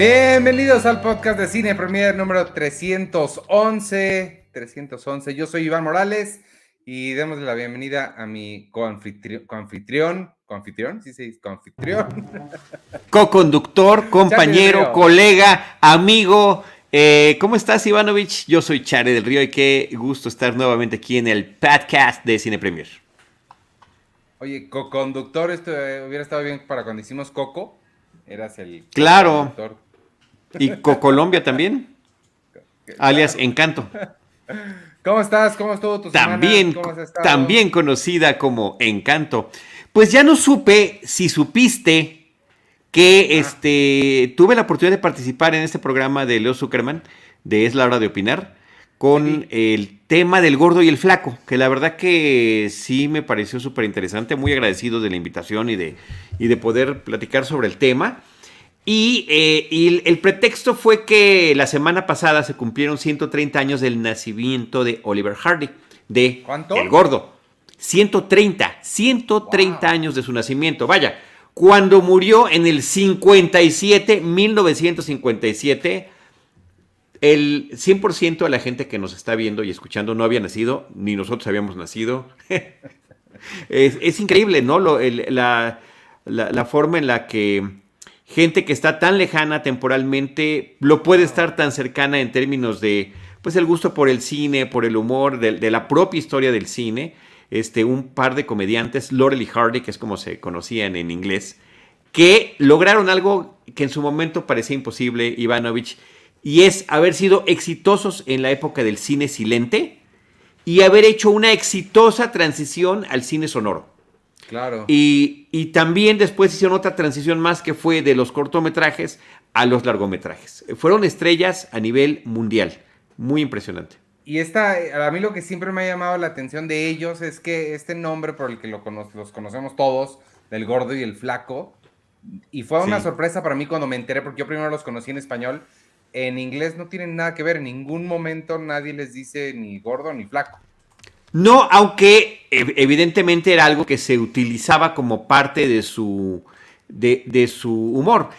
Bienvenidos al podcast de Cine Premier número 311. 311. Yo soy Iván Morales y démosle la bienvenida a mi coanfitrión. ¿Coanfitrión? ¿Coanfitrión? Sí, sí, coanfitrión. Co-conductor, compañero, colega, amigo. Eh, ¿Cómo estás, Ivanovich? Yo soy Chare del Río y qué gusto estar nuevamente aquí en el podcast de Cine Premier. Oye, co-conductor, esto eh, hubiera estado bien para cuando hicimos Coco. Eras el. Claro. Y Colombia también. alias Encanto. ¿Cómo estás? ¿Cómo estuvo tu también, semana? También conocida como Encanto. Pues ya no supe si supiste que este, tuve la oportunidad de participar en este programa de Leo Zuckerman, de Es la hora de opinar, con el tema del gordo y el flaco, que la verdad que sí me pareció súper interesante, muy agradecido de la invitación y de, y de poder platicar sobre el tema. Y, eh, el, pretexto fue que la semana pasada se cumplieron 130 años del nacimiento de Oliver Hardy, de ¿Cuánto? El Gordo. 130, 130 años de su nacimiento. Vaya, cuando murió en el 57, 1957, el 100% de la gente que nos está viendo y escuchando no había nacido, ni nosotros habíamos nacido. es, increíble, ¿no? la, la forma en la que gente que está tan lejana temporalmente lo puede estar tan cercana en términos de, pues, el gusto por el cine, por el humor, de, la propia historia del cine. Este, un par de comediantes, Laurel y Hardy, que es como se conocían en inglés, que lograron algo que en su momento parecía imposible, Ivanovich, y es haber sido exitosos en la época del cine silente y haber hecho una exitosa transición al cine sonoro. Claro. Y, también después hicieron otra transición más que fue de los cortometrajes a los largometrajes. Fueron estrellas a nivel mundial. Muy impresionante. Y esta, a mí lo que siempre me ha llamado la atención de ellos es que este nombre por el que los conocemos todos, del gordo y el flaco, y fue una sorpresa para mí cuando me enteré, porque yo primero los conocí en español, en inglés no tienen nada que ver, en ningún momento nadie les dice ni gordo ni flaco. No, aunque evidentemente era algo que se utilizaba como parte de su, de, su humor.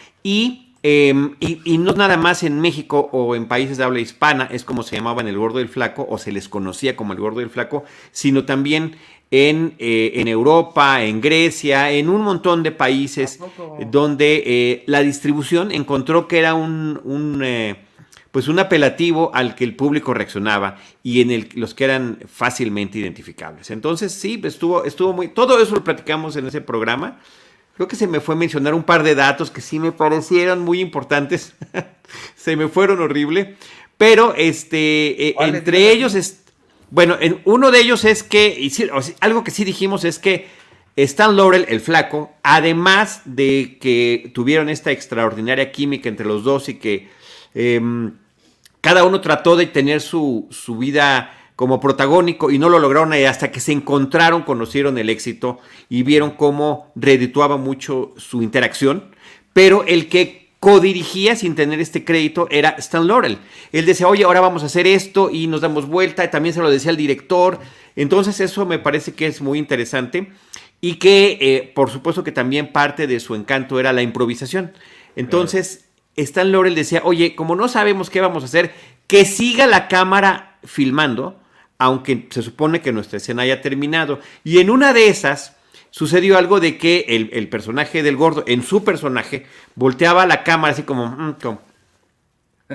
Em, y, y, no nada más en México o en países de habla hispana es como se llamaban el gordo del flaco o se les conocía como el gordo del flaco, sino también en, eh, en Europa, en Grecia, en un montón de países donde eh, la distribución encontró que era un... Eh, pues un apelativo al que el público reaccionaba y en el, los que eran fácilmente identificables. Entonces, sí, estuvo, estuvo muy. Todo eso lo platicamos en ese programa. Creo que se me fue mencionar un par de datos que sí me parecieron muy importantes. se me fueron horrible. Pero este, eh, entre ellos, es, bueno, en, uno de ellos es que, algo que sí dijimos es que Stan Laurel, el flaco, además de que tuvieron esta extraordinaria química entre los dos y que em, cada uno trató de tener su, vida como protagónico y no lo lograron hasta que se encontraron, conocieron el éxito y vieron cómo redituaba mucho su interacción, pero el que codirigía sin tener este crédito era Stan Laurel. Él decía, oye, ahora vamos a hacer esto y nos damos vuelta, y también se lo decía el director. Entonces eso me parece que es muy interesante y que eh, por supuesto que también parte de su encanto era la improvisación. Entonces... Stan Laurel decía, oye, como no sabemos qué vamos a hacer, que siga la cámara filmando, aunque se supone que nuestra escena haya terminado. Y en una de esas sucedió algo de que el, personaje del gordo, en su personaje, volteaba la cámara así como, mm,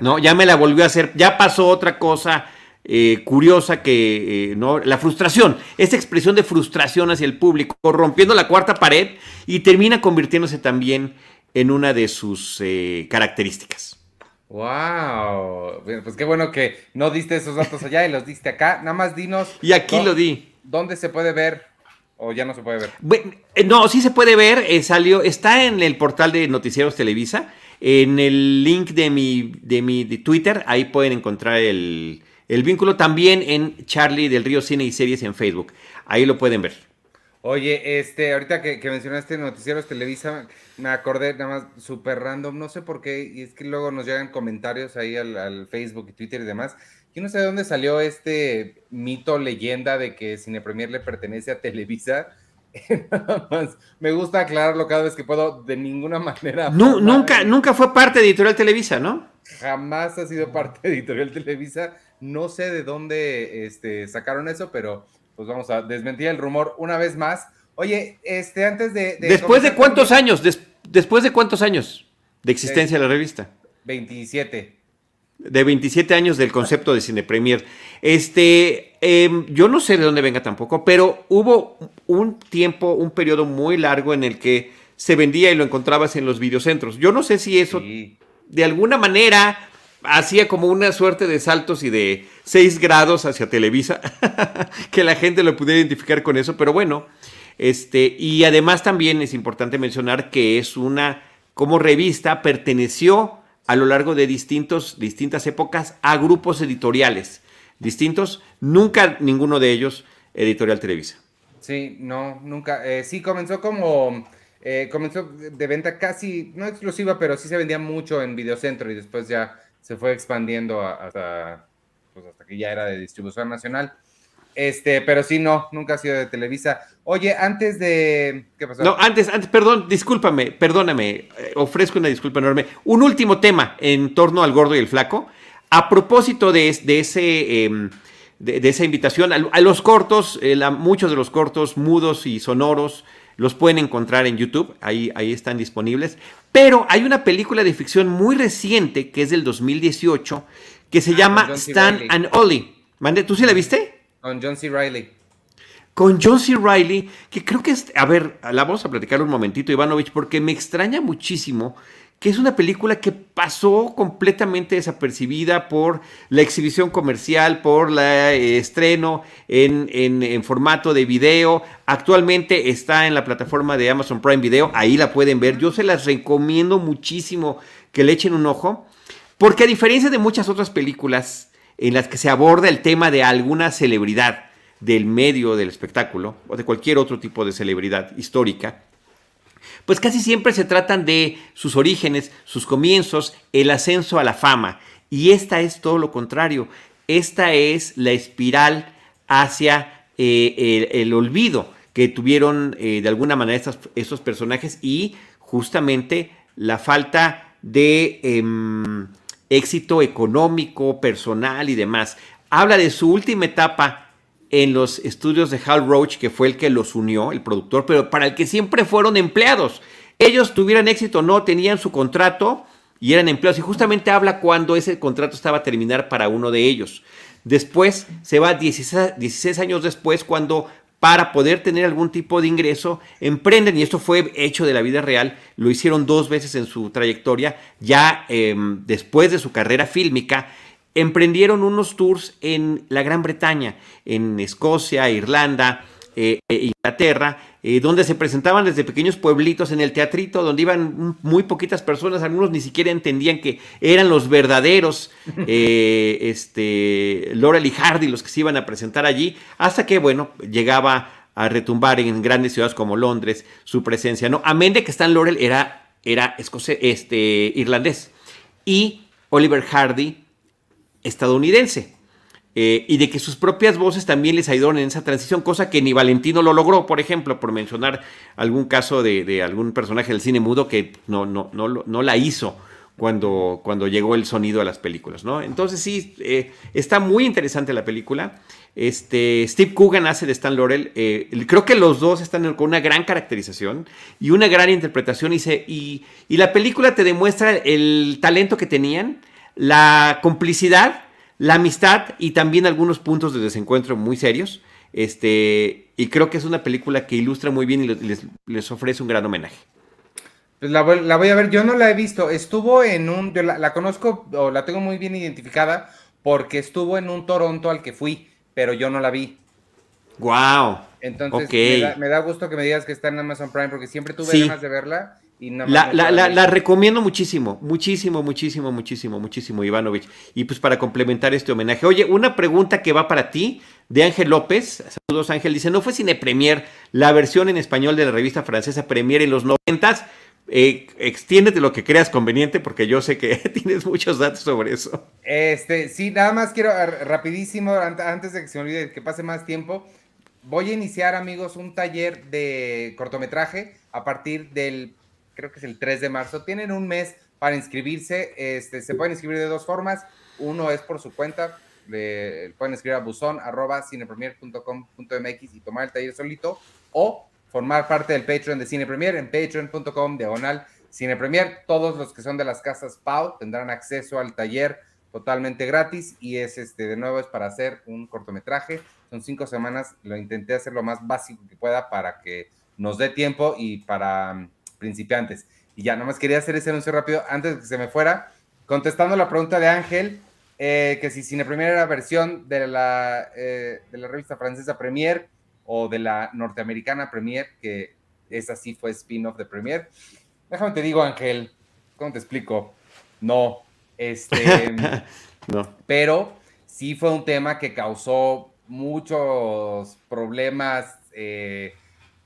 no, ya me la volvió a hacer, ya pasó otra cosa. Eh, curiosa que, eh, ¿no? La frustración, esa expresión de frustración hacia el público, rompiendo la cuarta pared y termina convirtiéndose también en una de sus eh, características. ¡Wow! Pues qué bueno que no diste esos datos allá y los diste acá. Nada más dinos. Y aquí lo di. ¿Dónde se puede ver? ¿O ya no se puede ver? Eh, no, sí se puede ver. Eh, salió, está en el portal de Noticieros Televisa. En el link de mi, de mi Twitter, ahí pueden encontrar el, el vínculo. También en Charlie del Río Cine y Series en Facebook. Ahí lo pueden ver. Oye, este, ahorita que, mencionaste Noticieros Televisa, me acordé nada más súper random, no sé por qué, y es que luego nos llegan comentarios ahí al, Facebook y Twitter y demás. Yo no sé de dónde salió este mito, leyenda de que Cine Premier le pertenece a Televisa. me gusta aclararlo cada vez que puedo, de ninguna manera. nunca, nunca fue parte de Editorial Televisa, ¿no? Jamás ha sido parte de Editorial Televisa. No sé de dónde este, sacaron eso, pero pues vamos a desmentir el rumor una vez más. Oye, este, antes de. ¿Después de cuántos años? ¿Después de cuántos años de existencia de la revista? 27 de 27 años del concepto de Cine Premier. Este, em, yo no sé de dónde venga tampoco, pero hubo un tiempo, un periodo muy largo en el que se vendía y lo encontrabas en los videocentros. Yo no sé si eso de alguna manera hacía como una suerte de saltos y de 6 grados hacia Televisa, que la gente lo pudiera identificar con eso, pero bueno, este, y además también es importante mencionar que es una, como revista, perteneció a lo largo de distintos, distintas épocas a grupos editoriales distintos, nunca ninguno de ellos Editorial Televisa. Sí, no, nunca. Eh, sí, comenzó como, eh, comenzó de venta casi, no exclusiva, pero sí se vendía mucho en Videocentro y después ya se fue expandiendo hasta, pues hasta que ya era de distribución nacional. Este, pero sí, no, nunca ha sido de Televisa. Oye, antes de. ¿Qué pasó? No, antes, antes, perdón, discúlpame, perdóname, eh, ofrezco una disculpa enorme. Un último tema en torno al gordo y el flaco. A propósito de, ese. Em, de, esa invitación a, los cortos, eh, muchos de los cortos mudos y sonoros los pueden encontrar en YouTube, ahí, ahí están disponibles. Pero hay una película de ficción muy reciente que es del 2018 que se ah, llama Stan and Ollie. ¿Tú sí la viste? Con John C. Riley. Con John C. Riley, que creo que es. A ver, la vamos a platicar un momentito, Ivanovich, porque me extraña muchísimo que es una película que pasó completamente desapercibida por la exhibición comercial, por el eh, estreno en, en, formato de video. Actualmente está en la plataforma de Amazon Prime Video, ahí la pueden ver. Yo se las recomiendo muchísimo que le echen un ojo, porque a diferencia de muchas otras películas en las que se aborda el tema de alguna celebridad del medio del espectáculo o de cualquier otro tipo de celebridad histórica, pues casi siempre se tratan de sus orígenes, sus comienzos, el ascenso a la fama. Y esta es todo lo contrario. Esta es la espiral hacia eh, el, olvido que tuvieron eh, de alguna manera estos, personajes y justamente la falta de... Em, éxito económico, personal y demás. Habla de su última etapa en los estudios de Hal Roach, que fue el que los unió, el productor, pero para el que siempre fueron empleados. Ellos tuvieran éxito o no, tenían su contrato y eran empleados. Y justamente habla cuando ese contrato estaba a terminar para uno de ellos. Después se va 16, 16 años después cuando para poder tener algún tipo de ingreso, emprenden, y esto fue hecho de la vida real, lo hicieron dos veces en su trayectoria, ya em, después de su carrera fílmica, emprendieron unos tours en la Gran Bretaña, en Escocia, Irlanda, eh, e Inglaterra, eh, donde se presentaban desde pequeños pueblitos en el teatrito, donde iban muy poquitas personas, algunos ni siquiera entendían que eran los verdaderos eh, este, Laurel y Hardy los que se iban a presentar allí, hasta que, bueno, llegaba a retumbar en grandes ciudades como Londres su presencia, ¿no? Amén de que Stan Laurel era, era escocés, este, irlandés y Oliver Hardy estadounidense. Eh, y de que sus propias voces también les ayudaron en esa transición, cosa que ni Valentino lo logró, por ejemplo, por mencionar algún caso de, algún personaje del cine mudo que no, no, no, no la hizo cuando, cuando llegó el sonido a las películas, ¿no? Entonces sí, eh, está muy interesante la película. Este, Steve Coogan hace de Stan Laurel. Eh, creo que los dos están con una gran caracterización y una gran interpretación y, se, y, y la película te demuestra el talento que tenían, la complicidad la amistad y también algunos puntos de desencuentro muy serios. Este, y creo que es una película que ilustra muy bien y les, ofrece un gran homenaje. Pues la, voy a ver, yo no la he visto. Estuvo en un, yo la, conozco o la tengo muy bien identificada porque estuvo en un Toronto al que fui, pero yo no la vi. Wow. Entonces me, da, gusto que me digas que está en Amazon Prime porque siempre tuve ganas de verla la, recomiendo muchísimo, muchísimo, muchísimo, muchísimo, muchísimo, Ivanovich. Y pues para complementar este homenaje. Oye, una pregunta que va para ti, de Ángel López. Saludos, Ángel. Dice, ¿no fue Cine Premier la versión en español de la revista francesa Premier en los noventas? Eh, extiéndete lo que creas conveniente porque yo sé que tienes muchos datos sobre eso. Este, sí, nada más quiero rapidísimo, antes de que se me olvide que pase más tiempo, voy a iniciar, amigos, un taller de cortometraje a partir del, creo que es el 3 de marzo. Tienen un mes para inscribirse. Este, se pueden inscribir de dos formas. Uno es por su cuenta. pueden escribir a buzón arroba cinepremier.com.mx y tomar el taller solito. O formar parte del Patreon de Cine Premier en patreon.com diagonal Cine Premier. Todos los que son de las casas Pau tendrán acceso al taller totalmente gratis y es este de nuevo es para hacer un cortometraje. Son cinco semanas, lo intenté hacer lo más básico que pueda para que nos dé tiempo y para principiantes. Y ya, nomás quería hacer ese anuncio rápido antes de que se me fuera, contestando la pregunta de Ángel, eh, que si Cine Premier era versión de la, eh, de la revista francesa Premier o de la norteamericana Premier, que esa sí fue spin-off de Premier. Déjame te digo, Ángel, ¿cómo te explico? No, este, no. Pero sí fue un tema que causó muchos problemas eh,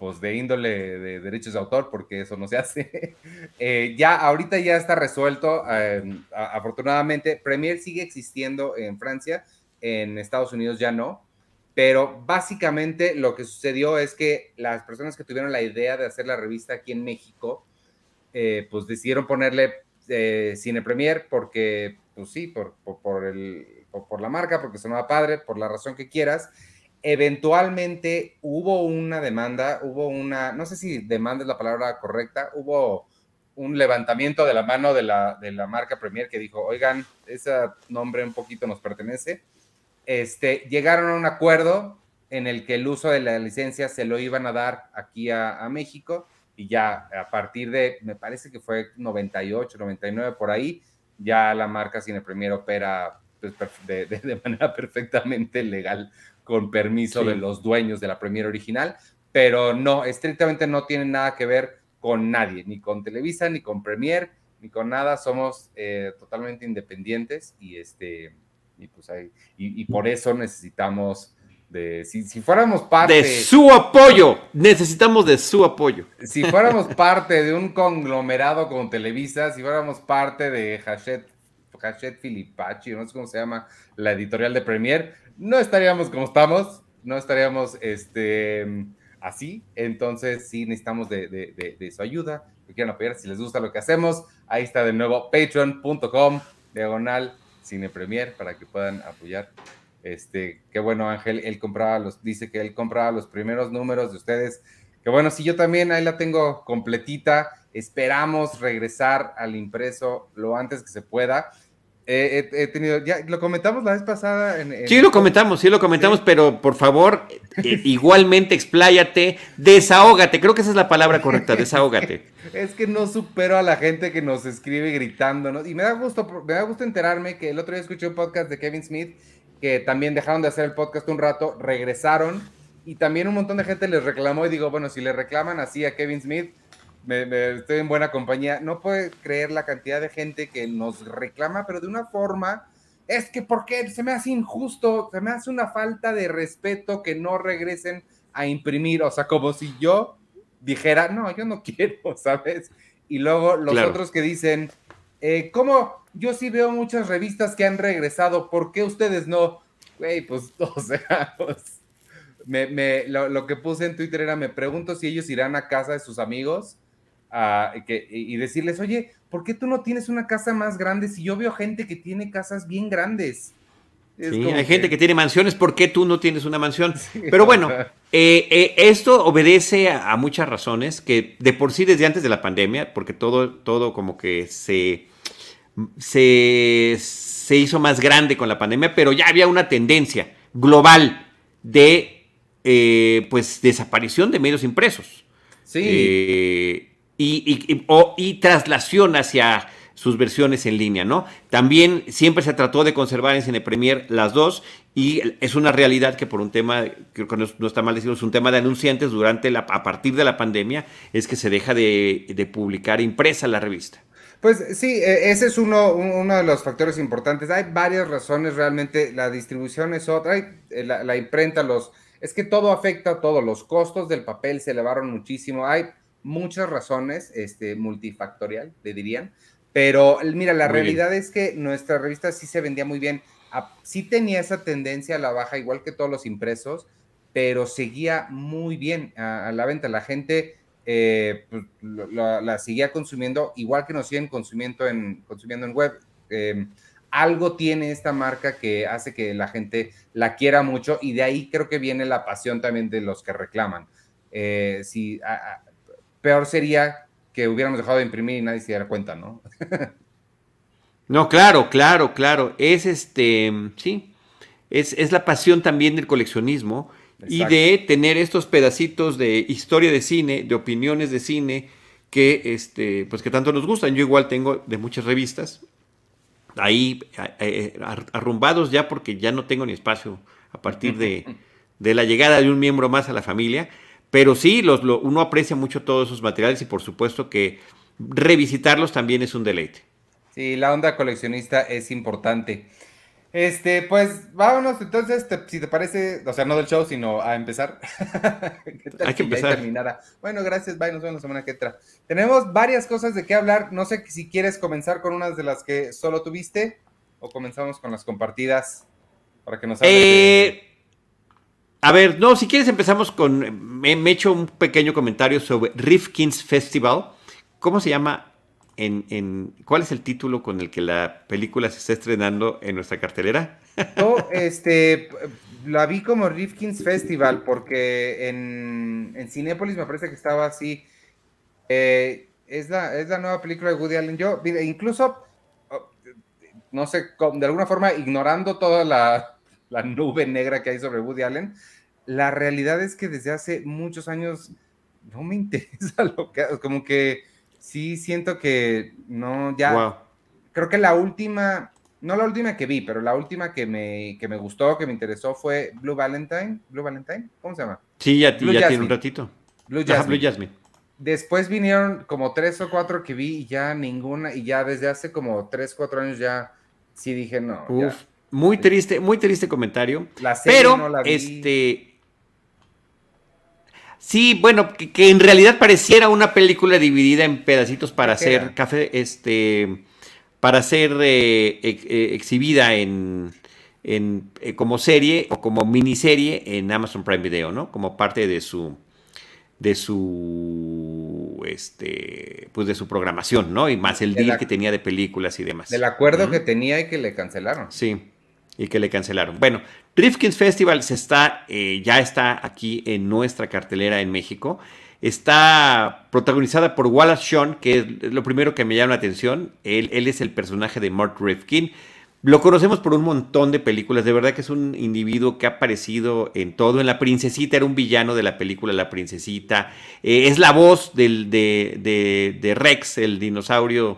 pues de índole de derechos de autor, porque eso no se hace. Eh, ya ahorita ya está resuelto, em, afortunadamente. Premier sigue existiendo en Francia, en Estados Unidos ya no, pero básicamente lo que sucedió es que las personas que tuvieron la idea de hacer la revista aquí en México, eh, pues decidieron ponerle Cine Premier porque, pues sí, por, por, el, por, la marca, porque sonaba padre, por la razón que quieras. Eventualmente hubo una demanda, hubo una, no sé si demanda es la palabra correcta, hubo un levantamiento de la mano de la, de la marca Premier que dijo, oigan, ese nombre un poquito nos pertenece. Este, llegaron a un acuerdo en el que el uso de la licencia se lo iban a dar aquí a, México y ya a partir de, me parece que fue 98, 99 por ahí, ya la marca Cine Premier opera pues, de, manera perfectamente legal con permiso de los dueños de la Premier original, pero no, estrictamente no tiene nada que ver con nadie, ni con Televisa, ni con Premier, ni con nada, somos eh, totalmente independientes y este y pues ahí, y por eso necesitamos si, fuéramos parte... De su apoyo, necesitamos de su apoyo. Si fuéramos parte de un conglomerado con Televisa, si fuéramos parte de Hachette, Hachette Filipacci, no sé cómo se llama la editorial de Premier, no estaríamos como estamos, no estaríamos este, así, entonces sí necesitamos de, su ayuda, que quieran apoyar, si les gusta lo que hacemos, ahí está de nuevo patreon.com, diagonal, cine premier, para que puedan apoyar este, qué bueno, Ángel, él compraba los, dice que él compraba los primeros números de ustedes. Que bueno, sí, yo también ahí la tengo completita. Esperamos regresar al impreso lo antes que se pueda. He tenido, ya lo comentamos la vez pasada. En, Sí, lo comentamos, sí lo comentamos, pero por favor, eh, igualmente expláyate, desahógate, creo que esa es la palabra correcta, desahógate. es que no supero a la gente que nos escribe gritando, Y me da gusto, me da gusto enterarme que el otro día escuché un podcast de Kevin Smith que también dejaron de hacer el podcast un rato, regresaron y también un montón de gente les reclamó y digo, bueno, si le reclaman así a Kevin Smith, me, estoy en buena compañía. No puede creer la cantidad de gente que nos reclama, pero de una forma, es que porque se me hace injusto, se me hace una falta de respeto que no regresen a imprimir, o sea, como si yo dijera, no, yo no quiero, ¿sabes? Y luego los otros que dicen, eh, ¿cómo? Yo sí veo muchas revistas que han regresado, ¿por qué ustedes no? Güey, pues, o sea, pues, me, lo, que puse en Twitter era, me pregunto si ellos irán a casa de sus amigos y decirles, oye, ¿por qué tú no tienes una casa más grande si yo veo gente que tiene casas bien grandes? sí, hay gente que tiene mansiones, ¿por qué tú no tienes una mansión? Pero bueno, eh, eh, esto obedece a, a, muchas razones que de por sí desde antes de la pandemia, porque todo, todo como que se se, hizo más grande con la pandemia, pero ya había una tendencia global de eh, pues desaparición de medios impresos. Sí. Y, traslación hacia sus versiones en línea, ¿no? También siempre se trató de conservar en Cine Premier las dos y es una realidad que por un tema, creo que no, está mal decirlo, es un tema de anunciantes durante la, a partir de la pandemia, es que se deja de, publicar impresa la revista. Pues sí, e, ese es uno, de los factores importantes. Hay varias razones realmente. La distribución es otra, eh, la, imprenta, los... Es que todo afecta a todo. Los costos del papel se elevaron muchísimo. Hay muchas razones, este, multifactorial, le dirían. Pero mira, la realidad es que nuestra revista sí se vendía muy bien. Sí tenía esa tendencia a la baja, igual que todos los impresos, pero seguía muy bien a, la venta. La gente eh, pues, la, seguía consumiendo, igual que nos siguen consumiendo en, consumiendo en web. Em, algo tiene esta marca que hace que la gente la quiera mucho y de ahí creo que viene la pasión también de los que reclaman. Eh, si, peor sería que hubiéramos dejado de imprimir y nadie se diera cuenta, ¿no? no, claro, claro, claro. Es este, sí, es, es la pasión también del coleccionismo y de tener estos pedacitos de historia de cine, de opiniones de cine que, este, pues que tanto nos gustan. Yo igual tengo de muchas revistas ahí arrumbados ya porque ya no tengo ni espacio a partir de, de, la llegada de un miembro más a la familia. Pero sí, los, uno aprecia mucho todos esos materiales y por supuesto que revisitarlos también es un deleite. Sí, la onda coleccionista es importante. Este, pues vámonos entonces, si te parece, o sea, no del show, sino a empezar. Hay que empezar. Bueno, gracias, bye, nos vemos la semana que entra. Tenemos varias cosas de qué hablar, no sé si quieres comenzar con unas de las que solo tuviste o comenzamos con las compartidas para que nos eh, A ver, no, si quieres empezamos con, me, me he hecho un pequeño comentario sobre Rifkin's Festival. ¿Cómo se llama en, ¿cuál es el título con el que la película se está estrenando en nuestra cartelera? Yo, este, la vi como Rifkin's Festival, porque en, en Cinépolis me parece que estaba así. Eh, es, la, es la nueva película de Woody Allen. Yo, incluso, oh, no sé, de alguna forma, ignorando toda la, la nube negra que hay sobre Woody Allen, la realidad es que desde hace muchos años no me interesa lo que, como que sí siento que no, ya. Creo que la última, no la última que vi, pero la última que me, que me gustó, que me interesó fue Blue Valentine. ¿Blue Valentine? ¿Cómo se llama? Sí, ya, ya tiene un ratito. Blue Jasmine. Después vinieron como tres o cuatro que vi y ya ninguna, y ya desde hace como tres, cuatro años ya sí dije no. Uf, muy triste, muy triste comentario. La pero, no la vi. este, Sí, bueno, que, en realidad pareciera una película dividida en pedacitos para ser café, este, para ser eh, eh, exhibida en, en eh, como serie o como miniserie en Amazon Prime Video, ¿no? Como parte de su, de su, este, pues de su programación, ¿no? Y más el deal que tenía de películas y demás. Del acuerdo que tenía y que le cancelaron. Sí y que le cancelaron. Bueno, Rifkin's Festival se está, eh, ya está aquí en nuestra cartelera en México. Está protagonizada por Wallace Shawn, que es lo primero que me llama la atención. Él, es el personaje de Mark Rifkin. Lo conocemos por un montón de películas. De verdad que es un individuo que ha aparecido en todo. En La Princesita era un villano de la película La Princesita. Eh, es la voz de Rex, el dinosaurio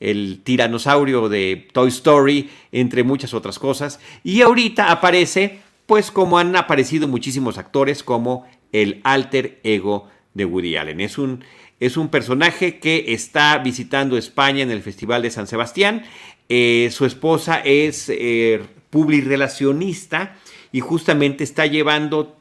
el tiranosaurio de Toy Story, entre muchas otras cosas. Y ahorita aparece, pues como han aparecido muchísimos actores, como el alter ego de Woody Allen. Es un, es un personaje que está visitando España en el Festival de San Sebastián. Eh, su esposa es eh, publirelacionista y justamente está llevando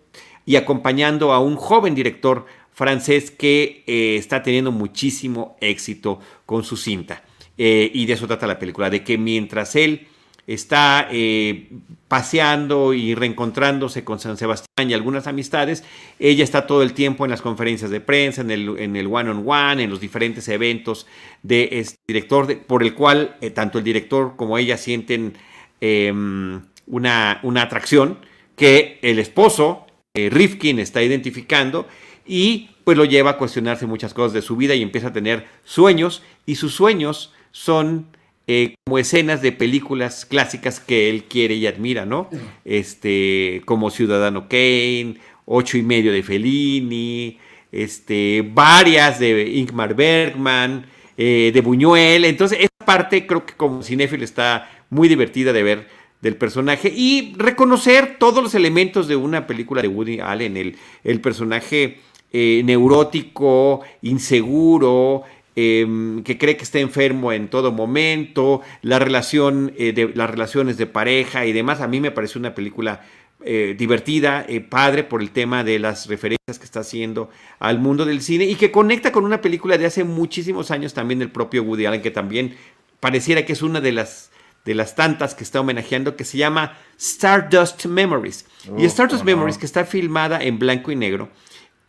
y acompañando a un joven director francés que eh, está teniendo muchísimo éxito con su cinta. Eh, y de eso trata la película, de que mientras él está eh, paseando y reencontrándose con San Sebastián y algunas amistades, ella está todo el tiempo en las conferencias de prensa, en el, en el one-on-one, en los diferentes eventos de este director, por el cual eh, tanto el director como ella sienten em, una, una, atracción que el esposo, Rifkin, está identificando y pues lo lleva a cuestionarse muchas cosas de su vida y empieza a tener sueños y sus sueños son eh, como escenas de películas clásicas que él quiere y admira, ¿no? Este, como Ciudadano Kane, Ocho y medio de Fellini, este, varias de Ingmar Bergman, eh, de Buñuel. Entonces, esa parte creo que como cinéfilo está muy divertida de ver del personaje y reconocer todos los elementos de una película de Woody Allen, el, el personaje eh, neurótico, inseguro, Em, que cree que está enfermo en todo momento, la relación, eh, de, las relaciones de pareja y demás. A mí me parece una película eh, divertida, eh, padre por el tema de las referencias que está haciendo al mundo del cine y que conecta con una película de hace muchísimos años también del propio Woody Allen, que también pareciera que es una de las de las tantas que está homenajeando, que se llama Stardust Memories. y Stardust Memories, que está filmada en blanco y negro,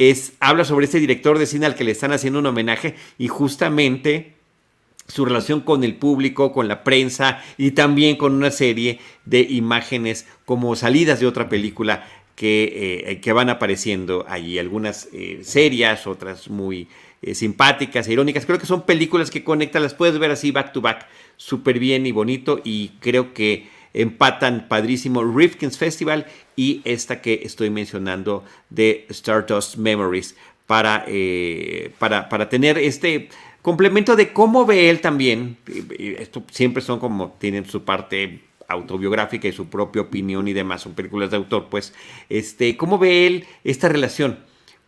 es, habla sobre este director de cine al que le están haciendo un homenaje y justamente su relación con el público, con la prensa y también con una serie de imágenes como salidas de otra película que, eh, que van apareciendo allí. Algunas eh, serias, otras muy eh, simpáticas e irónicas. Creo que son películas que conectan, las puedes ver así back to back, súper bien y bonito y creo que empatan padrísimo Rifkin's Festival y esta que estoy mencionando de Stardust Memories para, para, para tener este Complemento de cómo ve él también, esto siempre son como, tienen su parte autobiográfica y su propia opinión y demás, son películas de autor, pues, este, cómo ve él esta relación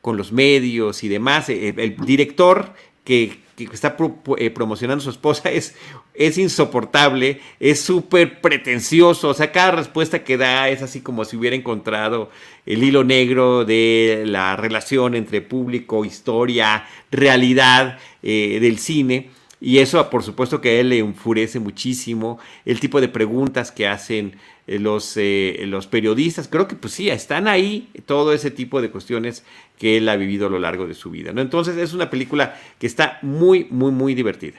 con los medios y demás. Eh, el director que que está eh, promocionando su esposa es, es insoportable, es súper pretencioso, o sea, cada respuesta que da es así como si hubiera encontrado el hilo negro de la relación entre público, historia, realidad eh, del cine. Y eso, por supuesto, que a él le enfurece muchísimo. El tipo de preguntas que hacen los, eh, los periodistas, creo que pues sí, están ahí todo ese tipo de cuestiones que él ha vivido a lo largo de su vida. ¿no? Entonces es una película que está muy, muy, muy divertida.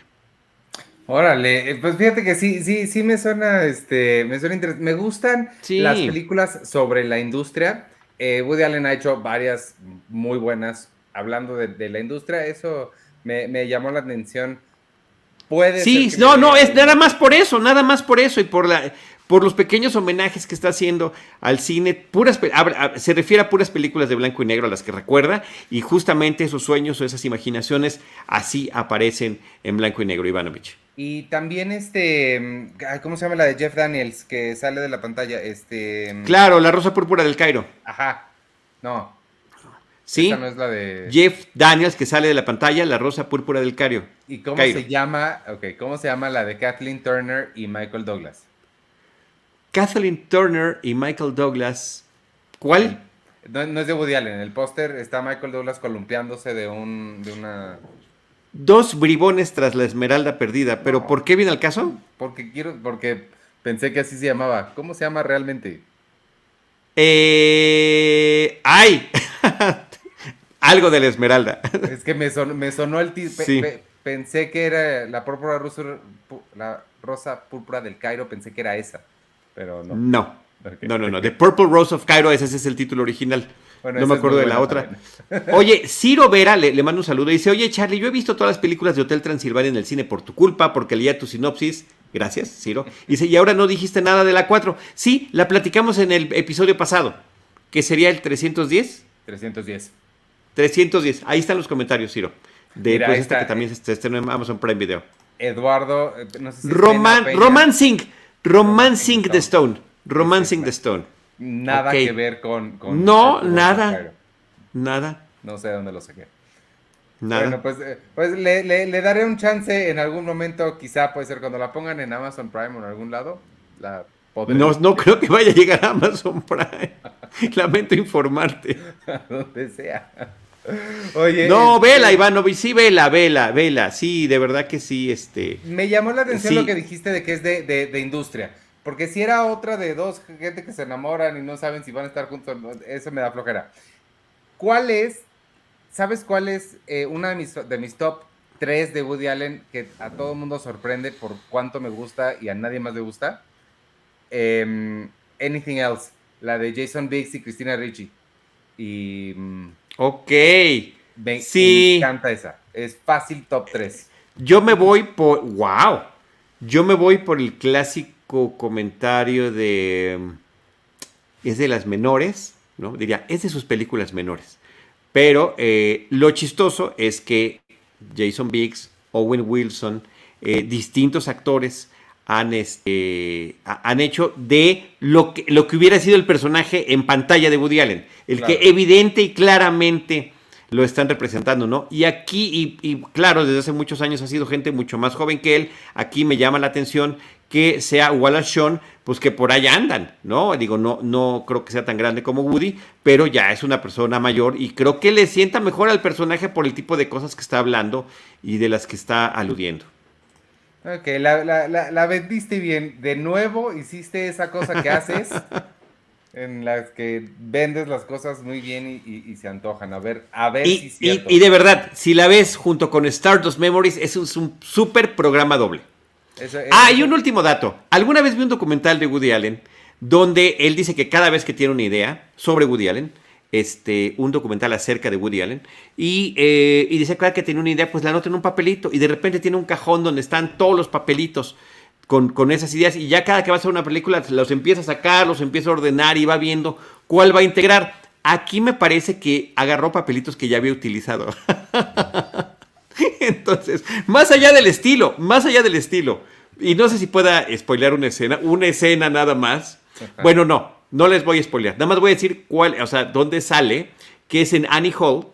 Órale, eh, pues fíjate que sí, sí, sí me suena, este, me suena interesante. Me gustan las películas sobre la industria. Woody Allen ha hecho varias muy buenas hablando de, la industria. Eso me, me, llamó la atención. Puede sí, no, no, es nada más por eso, nada más por eso y por la por los pequeños homenajes que está haciendo al cine, puras, se refiere a puras películas de blanco y negro a las que recuerda, y justamente esos sueños o esas imaginaciones así aparecen en blanco y negro, Ivanovich. Y también este, ¿cómo se llama la de Jeff Daniels que sale de la pantalla? Este. Claro, La Rosa Púrpura del Cairo. Ajá. No. Sí. Esa no es la de. Jeff Daniels que sale de la pantalla, La Rosa Púrpura del Cairo. ¿Y cómo se llama? Ok, ¿cómo se llama la de Kathleen Turner y Michael Douglas? Kathleen Turner y Michael Douglas. ¿Cuál? No, es de Woody Allen. En el póster está Michael Douglas columpiándose de, un, de una. Dos bribones tras la esmeralda perdida. ¿Pero por qué viene al caso? Porque quiero. Porque pensé que así se llamaba. ¿Cómo se llama realmente? Eh. ¡Ay! Algo de la esmeralda. Es que me, me sonó el pensé que era la púrpura la rosa púrpura del Cairo, pensé que era esa pero no. No. No, no, no. The Purple Rose of Cairo, ese, es el título original. no me acuerdo de la otra. Oye, Ciro Vera le, mando un saludo y dice, oye Charlie, yo he visto todas las películas de Hotel Transilvania en el cine por tu culpa, porque leía tu sinopsis. Gracias, Ciro. Y dice, y ahora no dijiste nada de la 4. Sí, la platicamos en el episodio pasado, que sería el 310. 310. 310. Ahí están los comentarios, Ciro. De pues, esta que también se en Amazon Prime Video. Eduardo, eh, no sé si Roman, Romancing. Romancing the Stone. Romancing the Stone. Nada que ver con. no, nada. Nada. No sé de dónde lo saqué. Nada. Bueno, pues, eh, pues le, daré un chance en algún momento, quizá puede ser cuando la pongan en Amazon Prime o en algún lado. La no, no creo que vaya a llegar a Amazon Prime. Lamento informarte. A donde sea. Oye, no, este, vela, Ivanovic, sí, vela, vela, vela, sí, de verdad que sí, este. Me llamó la atención lo que dijiste de que es de, industria, porque si era otra de dos gente que se enamoran y no saben si van a estar juntos, eso me da flojera. ¿Cuál es, sabes cuál es eh, una de mis, de mis top tres de Woody Allen que a todo el mundo sorprende por cuánto me gusta y a nadie más le gusta? Em, Anything Else, la de Jason Biggs y Christina Ricci. Y... Ok. Me, sí. me encanta esa. Es fácil top 3. Yo me voy por. ¡Wow! Yo me voy por el clásico comentario de. Es de las menores, ¿no? Diría, es de sus películas menores. Pero eh, lo chistoso es que Jason Biggs, Owen Wilson, eh, distintos actores han, este, han hecho de lo que, lo que hubiera sido el personaje en pantalla de Woody Allen. El que evidente y claramente lo están representando, ¿no? Y aquí, y, claro, desde hace muchos años ha sido gente mucho más joven que él. Aquí me llama la atención que sea Wallace Shawn, pues que por allá andan, ¿no? Digo, no, no creo que sea tan grande como Woody, pero ya es una persona mayor y creo que le sienta mejor al personaje por el tipo de cosas que está hablando y de las que está aludiendo. Ok, la, vendiste bien. De nuevo hiciste esa cosa que haces, en las que vendes las cosas muy bien y, se antojan. A ver, a ver y, si y, de verdad, si la ves junto con Stardust Memories, es un, un súper programa doble. ah, y un último dato. Alguna vez vi un documental de Woody Allen donde él dice que cada vez que tiene una idea sobre Woody Allen, este, un documental acerca de Woody Allen y, eh, y dice que tiene una idea, pues la anota en un papelito y de repente tiene un cajón donde están todos los papelitos con, esas ideas y ya cada que va a hacer una película los empieza a sacar, los empieza a ordenar y va viendo cuál va a integrar. Aquí me parece que agarró papelitos que ya había utilizado. Entonces, más allá del estilo, más allá del estilo, y no sé si pueda spoilear una escena, una escena nada más. Bueno, no, no les voy a spoilear. Nada más voy a decir cuál, o sea, dónde sale, que es en Annie Hall,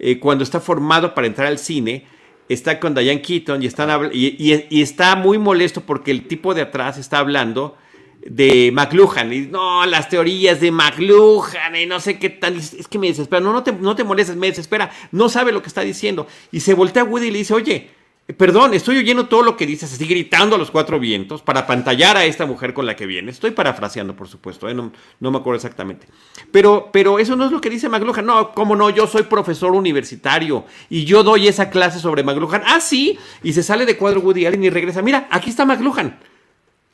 eh, cuando está formado para entrar al cine. Está con Diane Keaton y, está muy molesto porque el tipo de atrás está hablando de McLuhan. Y no, las teorías de McLuhan y no sé qué tan. Es que me desespera. No, no te, no te molestes, me desespera. No sabe lo que está diciendo. Y se voltea a Woody y le dice, oye, Perdón, estoy oyendo todo lo que dices, así gritando a los cuatro vientos para pantallar a esta mujer con la que viene. Estoy parafraseando, por supuesto, ¿eh? no, me acuerdo exactamente. Pero, pero eso no es lo que dice McLuhan. No, cómo no, yo soy profesor universitario y yo doy esa clase sobre McLuhan. Ah, sí, y se sale de cuadro Woody Allen y regresa. Mira, aquí está McLuhan.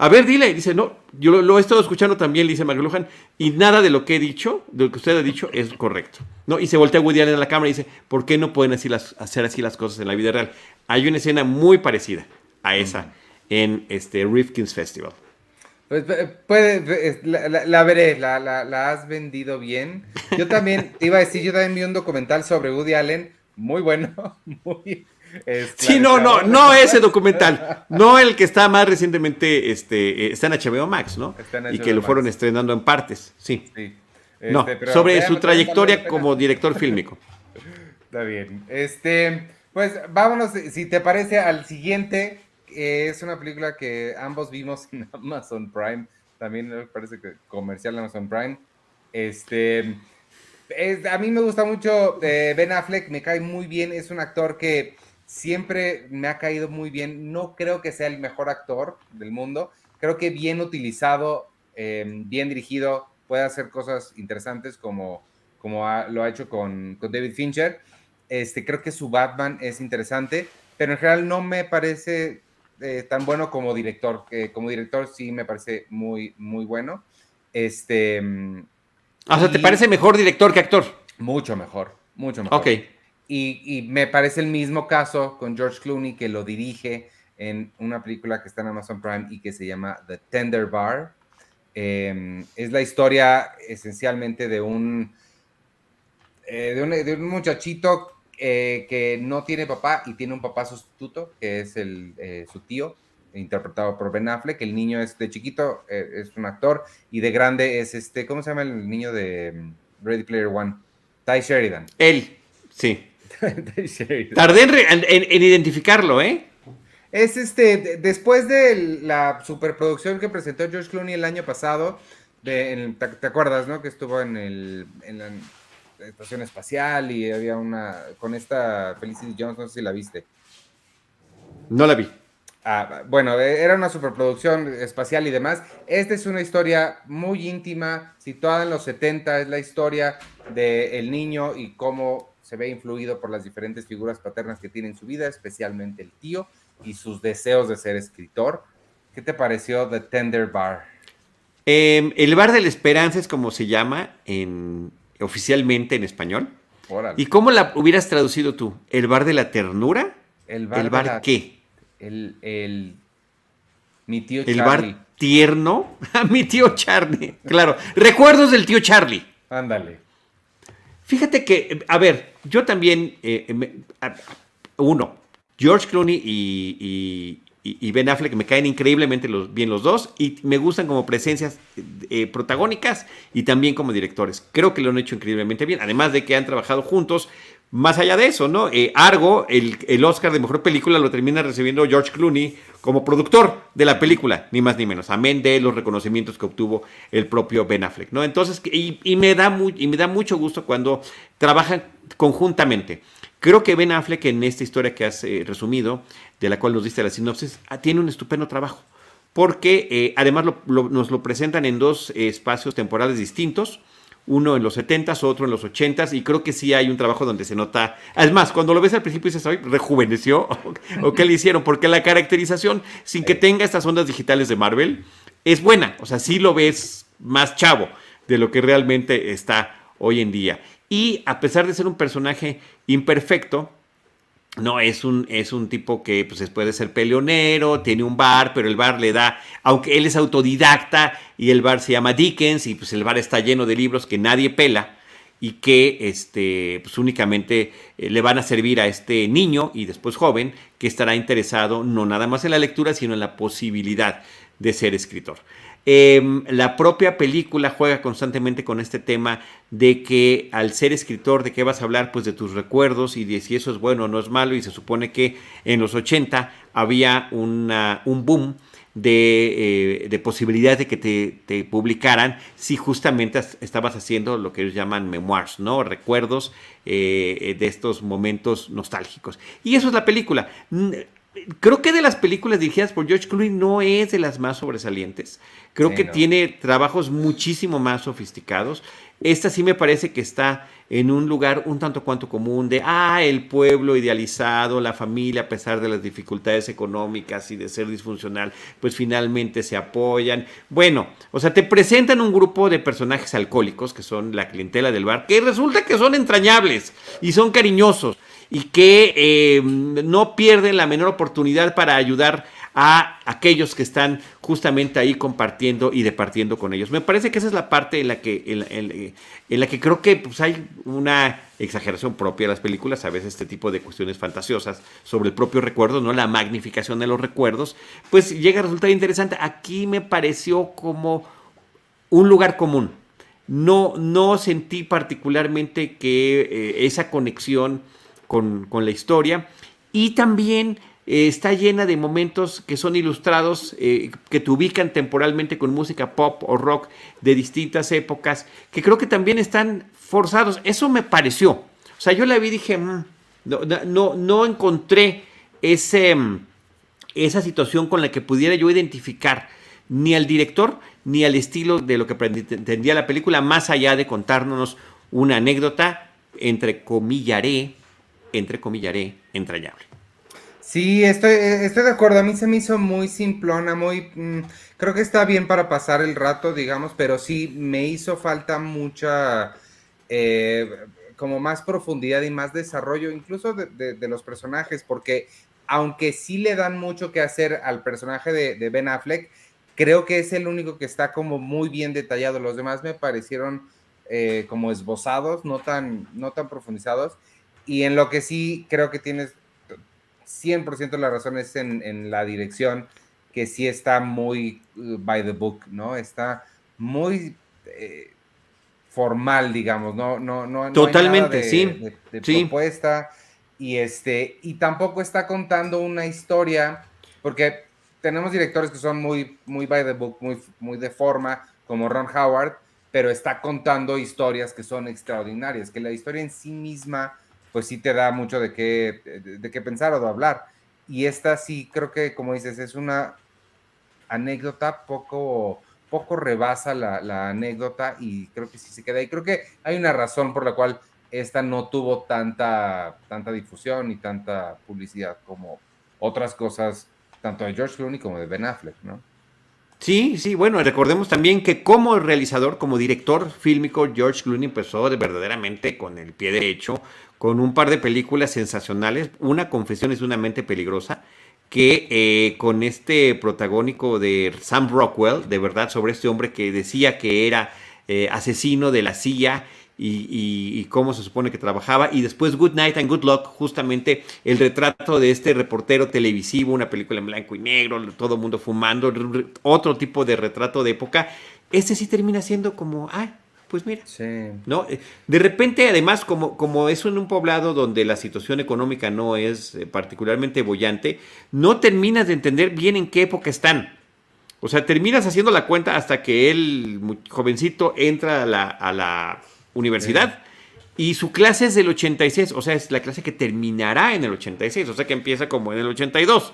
A ver, dile. Dice, no, yo lo, he estado escuchando también, dice McLuhan, y nada de lo que he dicho, de lo que usted ha dicho, es correcto. ¿no? Y se voltea Woody Allen a la cámara y dice, ¿por qué no pueden hacer así las cosas en la vida real? Hay una escena muy parecida a esa en este Rifkin's Festival. Pues eh, puede, la, veré, la, la, has vendido bien. Yo también, te iba a decir, yo también vi un documental sobre Woody Allen, muy bueno, muy, Sí, no, no, no ese documental. No el que está más recientemente, este, eh, está en HBO Max, ¿no? y que lo fueron estrenando en partes, sí. no, este, sobre su trayectoria como director fílmico. Está bien. Este, pues vámonos, si te parece, al siguiente. es una película que ambos vimos en Amazon Prime. También me parece que comercial Amazon Prime. Este. a mí me gusta mucho eh, Ben Affleck, me cae muy bien. Es un actor que siempre me ha caído muy bien. No creo que sea el mejor actor del mundo. Creo que bien utilizado, em, bien dirigido, puede hacer cosas interesantes como, como lo ha hecho con, David Fincher. Este, creo que su Batman es interesante, pero en general no me parece eh, tan bueno como director. como director sí me parece muy, muy bueno. Este, o sea, ¿te parece mejor director que actor? Mucho mejor, mucho mejor. Ok. Y, me parece el mismo caso con George Clooney, que lo dirige en una película que está en Amazon Prime y que se llama The Tender Bar. Em, es la historia esencialmente de un, eh, de, un muchachito eh, que no tiene papá y tiene un papá sustituto, que es el, eh, su tío, interpretado por Ben Affleck. El niño es de chiquito, es un actor, y de grande es este, ¿cómo se llama el niño de em, Ready Player One? Ty Sheridan. Él, sí. Tardé en, identificarlo, ¿eh? Es este, después de la superproducción que presentó George Clooney el año pasado, de, te, acuerdas, no? Que estuvo en, el, en la estación espacial y había una, con esta Felicity Jones, no sé si la viste. No la vi. Ah, bueno, era una superproducción espacial y demás. Esta es una historia muy íntima, situada en los 70, es la historia del niño y cómo se ve influido por las diferentes figuras paternas que tiene en su vida, especialmente el tío y sus deseos de ser escritor. ¿Qué te pareció The Tender Bar? Em, el Bar de la Esperanza es como se llama en, oficialmente en español. ¿Y cómo la hubieras traducido tú? ¿El Bar de la Ternura? ¿El Bar, el qué? El, el, mi tío Charlie. ¿El bar tierno? mi tío Charlie, claro. Recuerdos del tío Charlie. Ándale. Fíjate que, a ver, yo también, eh, uno, George Clooney y, Ben Affleck me caen increíblemente bien los dos y me gustan como presencias eh, protagónicas y también como directores. Creo que lo han hecho increíblemente bien, además de que han trabajado juntos más allá de eso, ¿no? Eh, Argo, el, Oscar de Mejor Película lo termina recibiendo George Clooney como productor de la película, ni más ni menos, amén de los reconocimientos que obtuvo el propio Ben Affleck, ¿no? Entonces, y, me, da y me da mucho gusto cuando trabajan conjuntamente. Creo que Ben Affleck en esta historia que has eh, resumido, de la cual nos diste la sinopsis, ah, tiene un estupendo trabajo, porque eh, además nos lo presentan en dos espacios temporales distintos, uno en los 70s, otro en los 80s, y creo que sí hay un trabajo donde se nota. Además, cuando lo ves al principio dices, rejuveneció, o qué le hicieron, porque la caracterización, sin que tenga estas ondas digitales de Marvel, es buena, o sea, sí lo ves más chavo de lo que realmente está hoy en día. Y a pesar de ser un personaje imperfecto, no, es un, es un tipo que pues, puede ser peleonero, tiene un bar, pero el bar le da, aunque él es autodidacta y el bar se llama Dickens y pues el bar está lleno de libros que nadie pela y que este, pues, únicamente eh, le van a servir a este niño y después joven que estará interesado no nada más en la lectura, sino en la posibilidad de ser escritor. Em, la propia película juega constantemente con este tema de que al ser escritor, ¿de qué vas a hablar? Pues de tus recuerdos y de si eso es bueno o no es malo. Y se supone que en los 80 había un boom de, eh, posibilidades de que te, publicaran si justamente estabas haciendo lo que ellos llaman memoirs, ¿no? Recuerdos eh, de estos momentos nostálgicos. Y eso es la película creo que de las películas dirigidas por George Clooney no es de las más sobresalientes. Creo que tiene trabajos muchísimo más sofisticados. Esta sí me parece que está en un lugar un tanto cuanto común de, ah, el pueblo idealizado, la familia, a pesar de las dificultades económicas y de ser disfuncional, pues finalmente se apoyan. Bueno, o sea, te presentan un grupo de personajes alcohólicos, que son la clientela del bar, que resulta que son entrañables y son cariñosos y que eh, no pierden la menor oportunidad para ayudar a aquellos que están justamente ahí compartiendo y departiendo con ellos. Me parece que esa es la parte en la que, en, la que creo que pues, hay una exageración propia de las películas, a veces este tipo de cuestiones fantasiosas sobre el propio recuerdo, no la magnificación de los recuerdos, pues llega a resultar interesante. Aquí me pareció como un lugar común. No, no sentí particularmente que eh, esa conexión con, la historia. Y también eh, está llena de momentos que son ilustrados, eh, que te ubican temporalmente con música pop o rock de distintas épocas, que creo que también están forzados. Eso me pareció. O sea, yo la vi y dije, mm, no, no, encontré ese, mm, esa situación con la que pudiera yo identificar ni al director ni al estilo de lo que pretendía la película, más allá de contarnos una anécdota, entre comillaré, entre comillaré, entrañable. Sí, estoy, estoy de acuerdo. A mí se me hizo muy simplona, muy... Mm, creo que está bien para pasar el rato, digamos, pero sí me hizo falta mucha... Eh, como más profundidad y más desarrollo, incluso de, los personajes, porque aunque sí le dan mucho que hacer al personaje de, Ben Affleck, creo que es el único que está como muy bien detallado. Los demás me parecieron eh, como esbozados, no tan, no tan profundizados. Y en lo que sí creo que tienes 100% la razón es en, la dirección, que sí está muy uh, by the book, ¿no? Está muy eh, formal, digamos, no, no, no. Totalmente, de, sí. De, propuesta. Y, este, y tampoco está contando una historia, porque tenemos directores que son muy, muy by the book, muy, muy de forma, como Ron Howard, pero está contando historias que son extraordinarias, que la historia en sí misma pues sí te da mucho de qué, de, qué pensar o de hablar. Y esta sí creo que, como dices, es una anécdota poco, poco rebasa la, anécdota y creo que sí se queda. Y creo que hay una razón por la cual esta no tuvo tanta, tanta difusión y tanta publicidad como otras cosas, tanto de George Clooney como de Ben Affleck, ¿no? Sí, sí, bueno, recordemos también que como realizador, como director fílmico, George Clooney empezó de verdaderamente con el pie derecho, con un par de películas sensacionales. Una, Confesiones de una mente peligrosa, que eh, con este protagónico de Sam Rockwell, de verdad, sobre este hombre que decía que era eh, asesino de la CIA y, cómo se supone que trabajaba. Y después Good Night and Good Luck, justamente el retrato de este reportero televisivo, una película en blanco y negro, todo el mundo fumando, otro tipo de retrato de época. Este sí termina siendo como, ah, pues mira, ¿no? Eh, de repente, además, como, como es en un poblado donde la situación económica no es eh, particularmente bollante, no terminas de entender bien en qué época están. O sea, terminas haciendo la cuenta hasta que el jovencito entra a la, universidad Y su clase es del 86, o sea, es la clase que terminará en el 86, o sea que empieza como en el 82.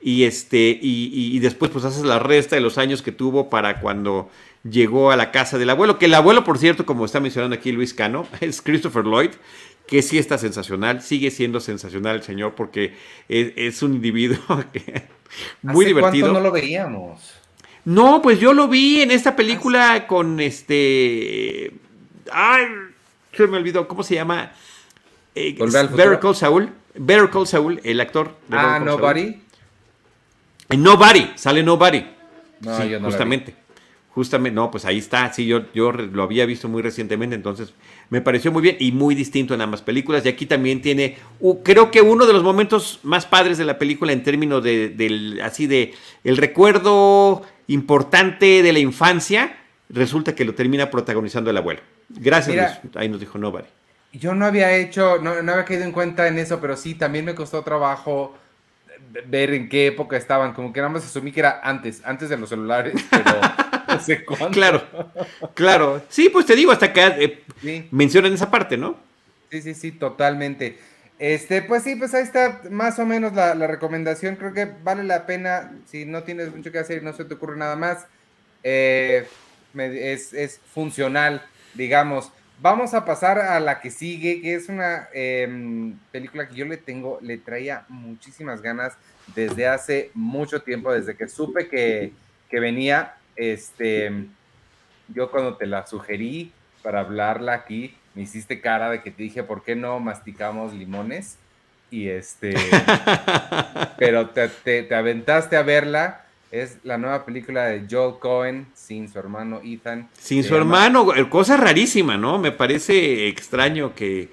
Y, este, y, después pues haces la resta de los años que tuvo para cuando llegó a la casa del abuelo, que el abuelo, por cierto, como está mencionando aquí Luis Cano, es Christopher Lloyd, que sí está sensacional, sigue siendo sensacional el señor porque es, un individuo muy divertido. ¿Cuánto no lo veíamos? No, pues yo lo vi en esta película con este... Ay, se me olvidó, ¿cómo se llama? Eh, Better Call Saul. Better Call Saul, el actor. De ah, Nobody. En Nobody, sale Nobody. No, sí, yo no justamente. Justamente, no, pues ahí está. Sí, yo, yo lo había visto muy recientemente, entonces me pareció muy bien y muy distinto en ambas películas. Y aquí también tiene, creo que uno de los momentos más padres de la película en términos de, del, así de, el recuerdo importante de la infancia, resulta que lo termina protagonizando el abuelo. Gracias, ahí nos dijo Nobody. Yo no había hecho, no, no había caído en cuenta en eso, pero sí, también me costó trabajo ver en qué época estaban, como que nada más asumí que era antes, antes de los celulares, pero no sé cuándo. Claro, claro. Sí, pues te digo, hasta que eh, mencionan esa parte, ¿no? Sí, sí, sí, totalmente. Este, pues sí, pues ahí está más o menos la, recomendación. Creo que vale la pena, si no tienes mucho que hacer y no se te ocurre nada más, eh, es, es funcional, digamos. Vamos a pasar a la que sigue, que es una em, película que yo le tengo, le traía muchísimas ganas desde hace mucho tiempo, desde que supe que, venía. Este, yo cuando te la sugerí para hablarla aquí, me hiciste cara de que te dije, ¿por qué no masticamos limones? Y este, pero te, te aventaste a verla es la nueva película de Joel Cohen sin su hermano Ethan. Sin su hermano, cosa rarísima, ¿no? Me parece extraño que,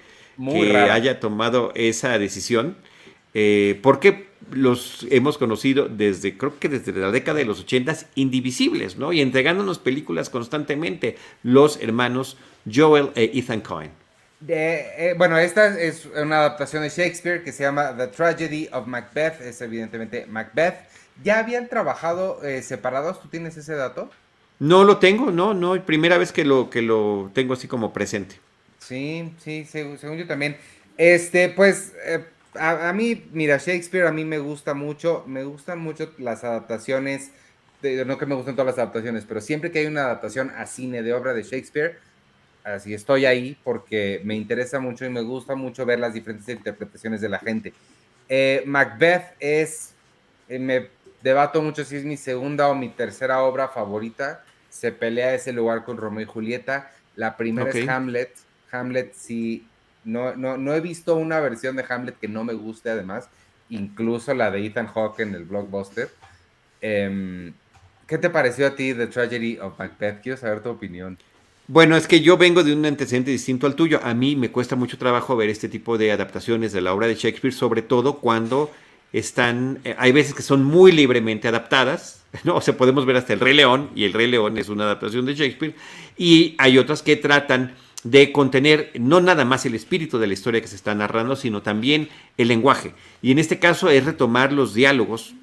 haya tomado esa decisión. Eh, porque los hemos conocido desde, creo que desde la década de los ochentas, indivisibles, ¿no? Y entregándonos películas constantemente, los hermanos Joel e Ethan Cohen. Eh, bueno, esta es una adaptación de Shakespeare que se llama The Tragedy of Macbeth, es evidentemente Macbeth. ¿Ya habían trabajado eh, separados? ¿Tú tienes ese dato? No lo tengo, no, no, primera vez que lo, que lo tengo así como presente. Sí, sí, según, yo también. Este, pues, eh, a, mí, mira, Shakespeare a mí me gusta mucho, me gustan mucho las adaptaciones, no que me gusten todas las adaptaciones, pero siempre que hay una adaptación a cine de obra de Shakespeare, así estoy ahí porque me interesa mucho y me gusta mucho ver las diferentes interpretaciones de la gente. Eh, Macbeth es, me debato mucho si es mi segunda o mi tercera obra favorita. Se pelea ese lugar con Romeo y Julieta. La primera es Hamlet. Hamlet sí, no, no, no, he visto una versión de Hamlet que no me guste además, incluso la de Ethan Hawke en el blockbuster. Em, ¿Qué te pareció a ti The Tragedy of Macbeth? Quiero saber tu opinión. Bueno, es que yo vengo de un antecedente distinto al tuyo. A mí me cuesta mucho trabajo ver este tipo de adaptaciones de la obra de Shakespeare, sobre todo cuando están, eh, hay veces que son muy libremente adaptadas, ¿no? O sea, podemos ver hasta el Rey León, y el Rey León es una adaptación de Shakespeare, y hay otras que tratan de contener no nada más el espíritu de la historia que se está narrando, sino también el lenguaje. Y en este caso es retomar los diálogos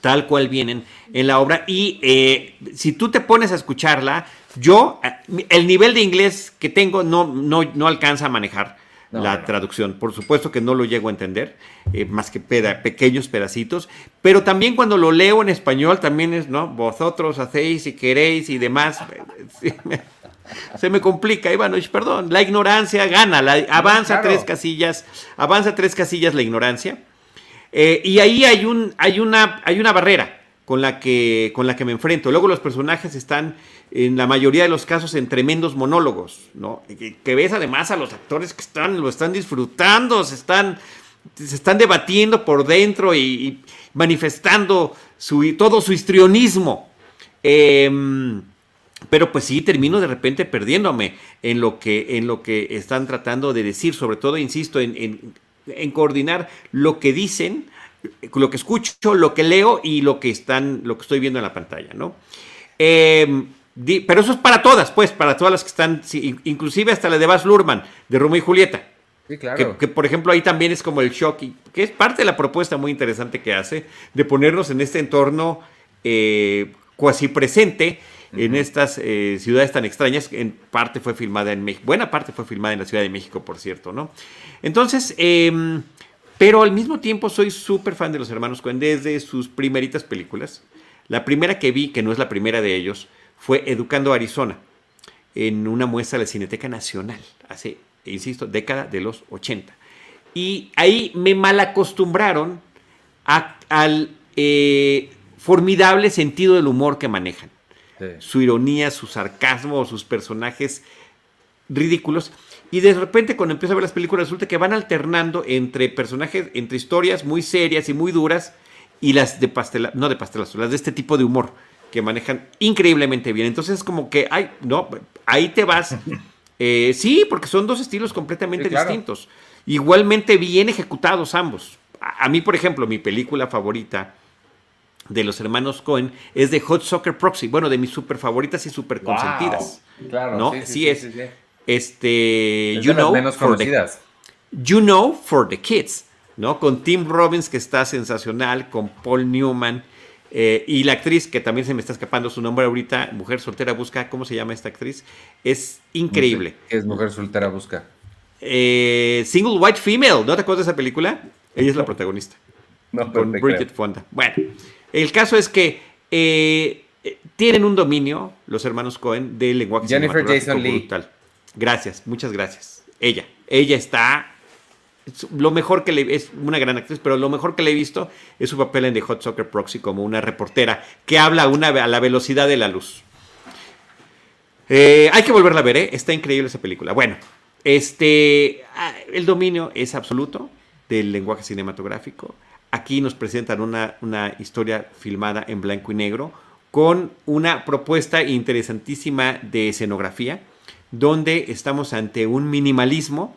tal cual vienen en la obra. Y eh, si tú te pones a escucharla, yo, eh, el nivel de inglés que tengo no, no, no alcanza a manejar la traducción. Por supuesto que no lo llego a entender, eh, más que pequeños pedacitos, pero también cuando lo leo en español también es, ¿no? Vosotros hacéis y queréis y demás. se me complica, Ivanovich, perdón. La ignorancia gana, la, avanza tres casillas, avanza tres casillas la ignorancia. Eh, y ahí hay, un, hay, una, hay una barrera con la, que, con la que me enfrento. Luego los personajes están en la mayoría de los casos en tremendos monólogos, ¿no? Que, ves además a los actores que están, lo están disfrutando, se están, se están debatiendo por dentro y, manifestando su, todo su histrionismo. Em, pero pues sí, termino de repente perdiéndome en lo que, en lo que están tratando de decir, sobre todo, insisto, en, en coordinar lo que dicen, lo que escucho, lo que leo y lo que están, lo que estoy viendo en la pantalla, ¿no? Eh, pero eso es para todas, pues, para todas las que están, inclusive hasta la de Baz Luhrmann, de Romeo y Julieta. Sí, claro. Que, por ejemplo ahí también es como el shock, que es parte de la propuesta muy interesante que hace, de ponernos en este entorno eh, cuasi presente, en estas eh, ciudades tan extrañas. En parte fue filmada en México, buena parte fue filmada en la Ciudad de México, por cierto, ¿no? Entonces, em, pero al mismo tiempo soy súper fan de los hermanos Coen desde sus primeritas películas. La primera que vi, que no es la primera de ellos, fue Educando Arizona, en una muestra de la Cineteca Nacional, hace, insisto, década de los 80. Y ahí me malacostumbraron al eh, formidable sentido del humor que manejan. Su ironía, su sarcasmo, sus personajes ridículos. Y de repente cuando empiezo a ver las películas resulta que van alternando entre personajes, entre historias muy serias y muy duras y las de pastel, no de pastelazo, las de este tipo de humor que manejan increíblemente bien. Entonces es como que, ay, no, ahí te vas. Eh, sí, porque son dos estilos completamente distintos. Igualmente bien ejecutados ambos. A, mí, por ejemplo, mi película favorita de los hermanos Cohen es de Hot Soccer Proxy. Bueno, de mis super favoritas y super consentidas. Claro, ¿no? Sí, es. Este, you know, menos conocidas. you know for the kids, ¿no? Con Tim Robbins, que está sensacional, con Paul Newman. Eh, y la actriz, que también se me está escapando su nombre ahorita, Mujer Soltera Busca, ¿cómo se llama esta actriz? Es increíble. es Mujer Soltera Busca? Eh, Single White Female, ¿no te acuerdas de esa película? Ella es la protagonista. No, con Bridget Fonda. Bueno, el caso es que eh, tienen un dominio, los hermanos Cohen, del lenguaje Jennifer Jason Lee. Gracias, muchas gracias. Ella, ella está lo mejor que le es una gran actriz, pero lo mejor que le he visto es su papel en The Hot Soccer Proxy como una reportera que habla a la velocidad de la luz. Eh, hay que volverla a ver, ¿eh? está increíble esa película. Bueno, este, ah, el dominio es absoluto del lenguaje cinematográfico. Aquí nos presentan una, una historia filmada en blanco y negro con una propuesta interesantísima de escenografía, donde estamos ante un minimalismo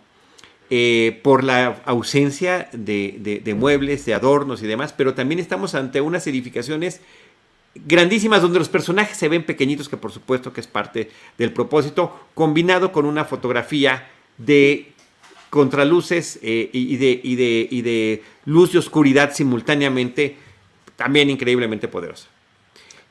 eh, por la ausencia de, muebles, de adornos y demás, pero también estamos ante unas edificaciones grandísimas donde los personajes se ven pequeñitos, que por supuesto que es parte del propósito, combinado con una fotografía de contraluces eh, y, de, luz y oscuridad simultáneamente, también increíblemente poderosa.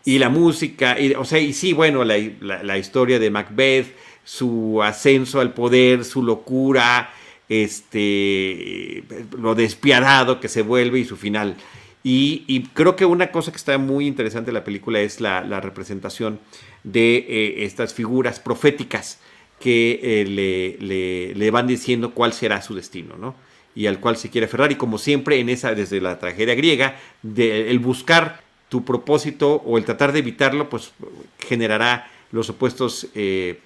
Y la música, y, o sea, y sí, bueno, la historia de Macbeth, su ascenso al poder, su locura, este, lo despiadado que se vuelve y su final. Y, creo que una cosa que está muy interesante en la película es la, representación de eh, estas figuras proféticas que eh, le, van diciendo cuál será su destino, ¿no? Y al cual se quiere aferrar. Y como siempre, en esa, desde la tragedia griega, el buscar tu propósito o el tratar de evitarlo, pues generará los opuestos, eh,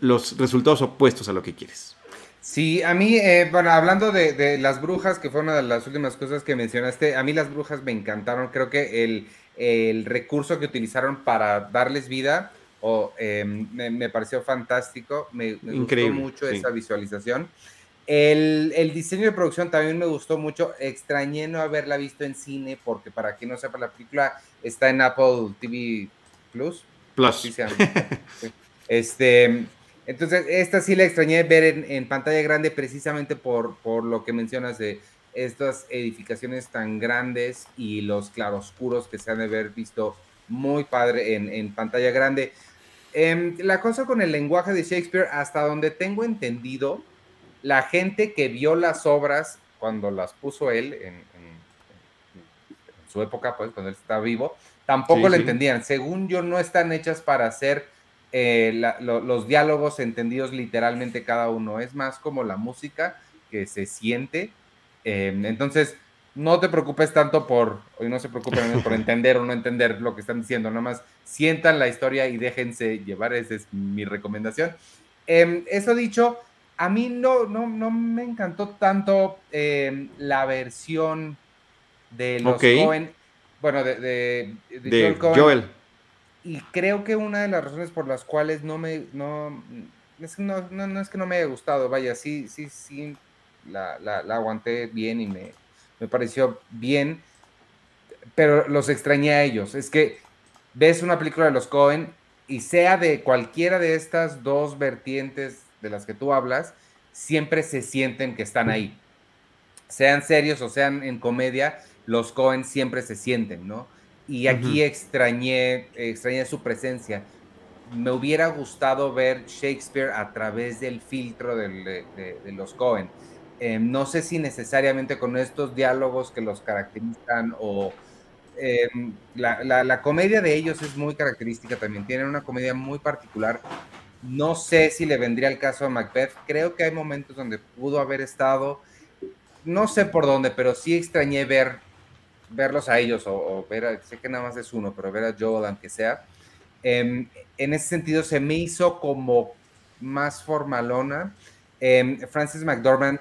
los resultados opuestos a lo que quieres. Sí, a mí, eh, bueno, hablando de, las brujas, que fue una de las últimas cosas que mencionaste, a mí las brujas me encantaron. Creo que el, recurso que utilizaron para darles vida o, em, me, pareció fantástico. Me, gustó mucho esa visualización. El, diseño de producción también me gustó mucho. Extrañé no haberla visto en cine, porque para quien no sepa, la película está en Apple TV Plus. Plus. Este entonces, esta sí la extrañé ver en, pantalla grande precisamente por, por, lo que mencionas de estas edificaciones tan grandes y los claroscuros que se han de haber visto muy padre en, pantalla grande. Em, la cosa con el lenguaje de Shakespeare, hasta donde tengo entendido, la gente que vio las obras cuando las puso él en, su época, pues cuando él estaba vivo, tampoco lo entendían. Según yo, no están hechas para ser eh, los diálogos entendidos literalmente cada uno, es más como la música que se siente. Em, entonces, no te preocupes tanto por, hoy no se preocupen por entender o no entender lo que están diciendo, nada más sientan la historia y déjense llevar, esa es mi recomendación. Em, eso dicho, a mí no, no, no me encantó tanto em, la versión de los Cohen, bueno, de, de, Joel y creo que una de las razones por las cuales no me, no, es, no, no, es que no me haya gustado, vaya, sí, sí, sí, la, la, aguanté bien y me, me, pareció bien, pero los extrañé a ellos. Es que ves una película de los Cohen y sea de cualquiera de estas dos vertientes de las que tú hablas, siempre se sienten que están ahí. Sean serios o sean en comedia, los Cohen siempre se sienten, ¿no? Y aquí extrañé, extrañé su presencia. me hubiera gustado ver Shakespeare a través del filtro de, los Cohen. Em, no sé si necesariamente con estos diálogos que los caracterizan o em, la, comedia de ellos es muy característica también, tienen una comedia muy particular. No sé si le vendría el caso a Macbeth, creo que hay momentos donde pudo haber estado, no sé por dónde, pero sí extrañé ver verlos a ellos o, ver, a, sé que nada más es uno, pero ver a Joel aunque sea. Em, en ese sentido se me hizo como más formalona. Eh, Francis McDormand,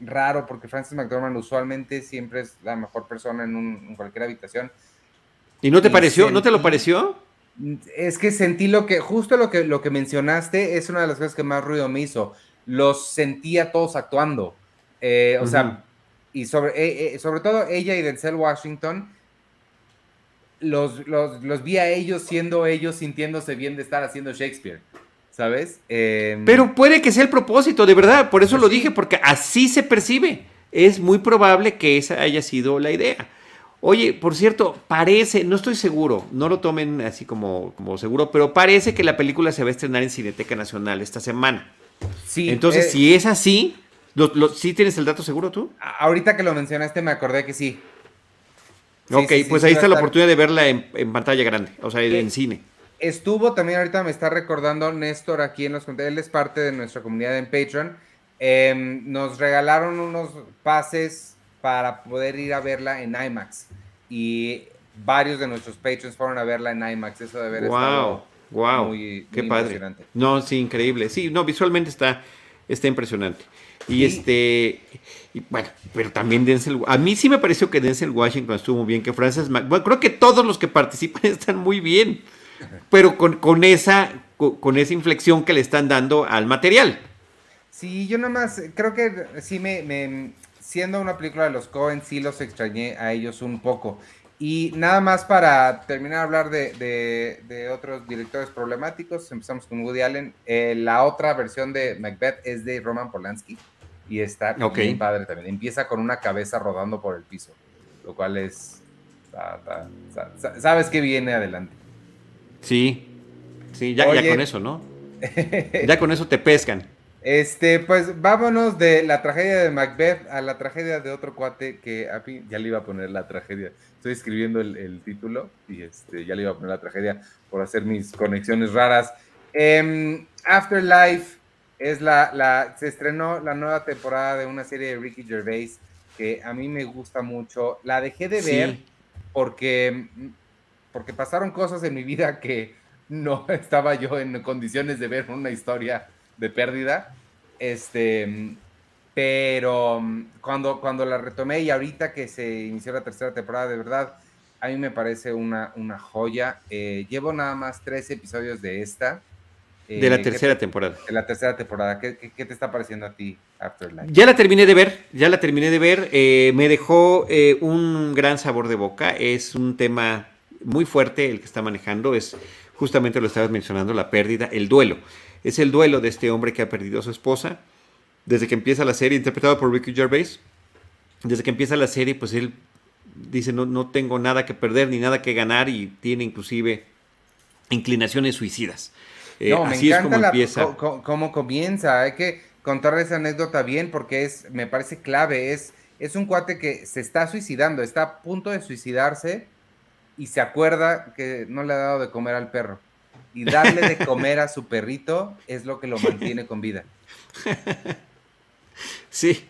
raro, porque Francis McDormand usualmente siempre es la mejor persona en, cualquier habitación. ¿Y no te pareció? ¿No te lo pareció? Es que sentí lo que, justo lo que, lo que mencionaste, es una de las cosas que más ruido me hizo. Los sentía todos actuando. Eh, o sea, y sobre, eh, eh, sobre todo ella y Denzel Washington los, los, vi a ellos siendo ellos sintiéndose bien de estar haciendo Shakespeare. ¿Sabes? Em, Pero puede que sea el propósito, de verdad, por eso lo dije, porque así se percibe. Es muy probable que esa haya sido la idea. Oye, por cierto, parece, no estoy seguro, no lo tomen así como, como seguro, pero parece que la película se va a estrenar en Cineteca Nacional esta semana. Sí. Entonces, eh, si es así, ¿sí tienes el dato seguro tú? Ahorita que lo mencionaste me acordé que sí ok, pues ahí está la oportunidad de verla en, pantalla grande, o sea, en cine. Estuvo también ahorita me está recordando Néstor aquí en los comentarios, él es parte de nuestra comunidad en Patreon. Em, nos regalaron unos pases para poder ir a verla en IMAX y varios de nuestros patrons fueron a verla en IMAX. Eso de ver wow, wow, muy, qué padre. No, sí, increíble. Sí, no, visualmente está, está impresionante. Y este, bueno, pero también Denzel, a mí sí me pareció que Denzel Washington estuvo muy bien, que Frances bueno, creo que todos los que participan están muy bien, pero con, esa, con, esa inflexión que le están dando al material. Sí, yo nomás, creo que sí me, siendo una película de los Cohen, sí los extrañé a ellos un poco. Y nada más para terminar de hablar de, otros directores problemáticos, empezamos con Woody Allen. Eh, la otra versión de Macbeth es de Roman Polanski y está bien padre también. Empieza con una cabeza rodando por el piso, lo cual es... sabes que viene adelante. Sí, sí, ya, ya con eso, ¿no? ya con eso te pescan. Este, pues vámonos de la tragedia de Macbeth a la tragedia de otro cuate que a mí ya le iba a poner la tragedia. Estoy escribiendo el, título y este, ya le iba a poner la tragedia por hacer mis conexiones raras. Em, Afterlife es la, la, se estrenó la nueva temporada de una serie de Ricky Gervais que a mí me gusta mucho. La dejé de ver porque, porque pasaron cosas en mi vida que no estaba yo en condiciones de ver una historia de pérdida. Este, pero cuando, cuando la retomé y ahorita que se inició la tercera temporada, de verdad, a mí me parece una, una joya. Eh, llevo nada más tres episodios de esta. De la eh, tercera temporada. De la tercera temporada. ¿Qué, ¿Qué, te está pareciendo a ti, Afterlife? Ya la terminé de ver, ya la terminé de ver. Eh, me dejó un gran sabor de boca. Es un tema muy fuerte el que está manejando. Es justamente lo estabas mencionando, la pérdida, el duelo es el duelo de este hombre que ha perdido a su esposa. Desde que empieza la serie, interpretado por Ricky Gervais, desde que empieza la serie, pues él dice, no, no tengo nada que perder ni nada que ganar y tiene inclusive inclinaciones suicidas. Eh, no, me encanta es como empieza. cómo comienza. Hay que contar esa anécdota bien porque es, me parece clave. Es, es un cuate que se está suicidando, está a punto de suicidarse y se acuerda que no le ha dado de comer al perro y darle de comer a su perrito es lo que lo mantiene con vida. Sí.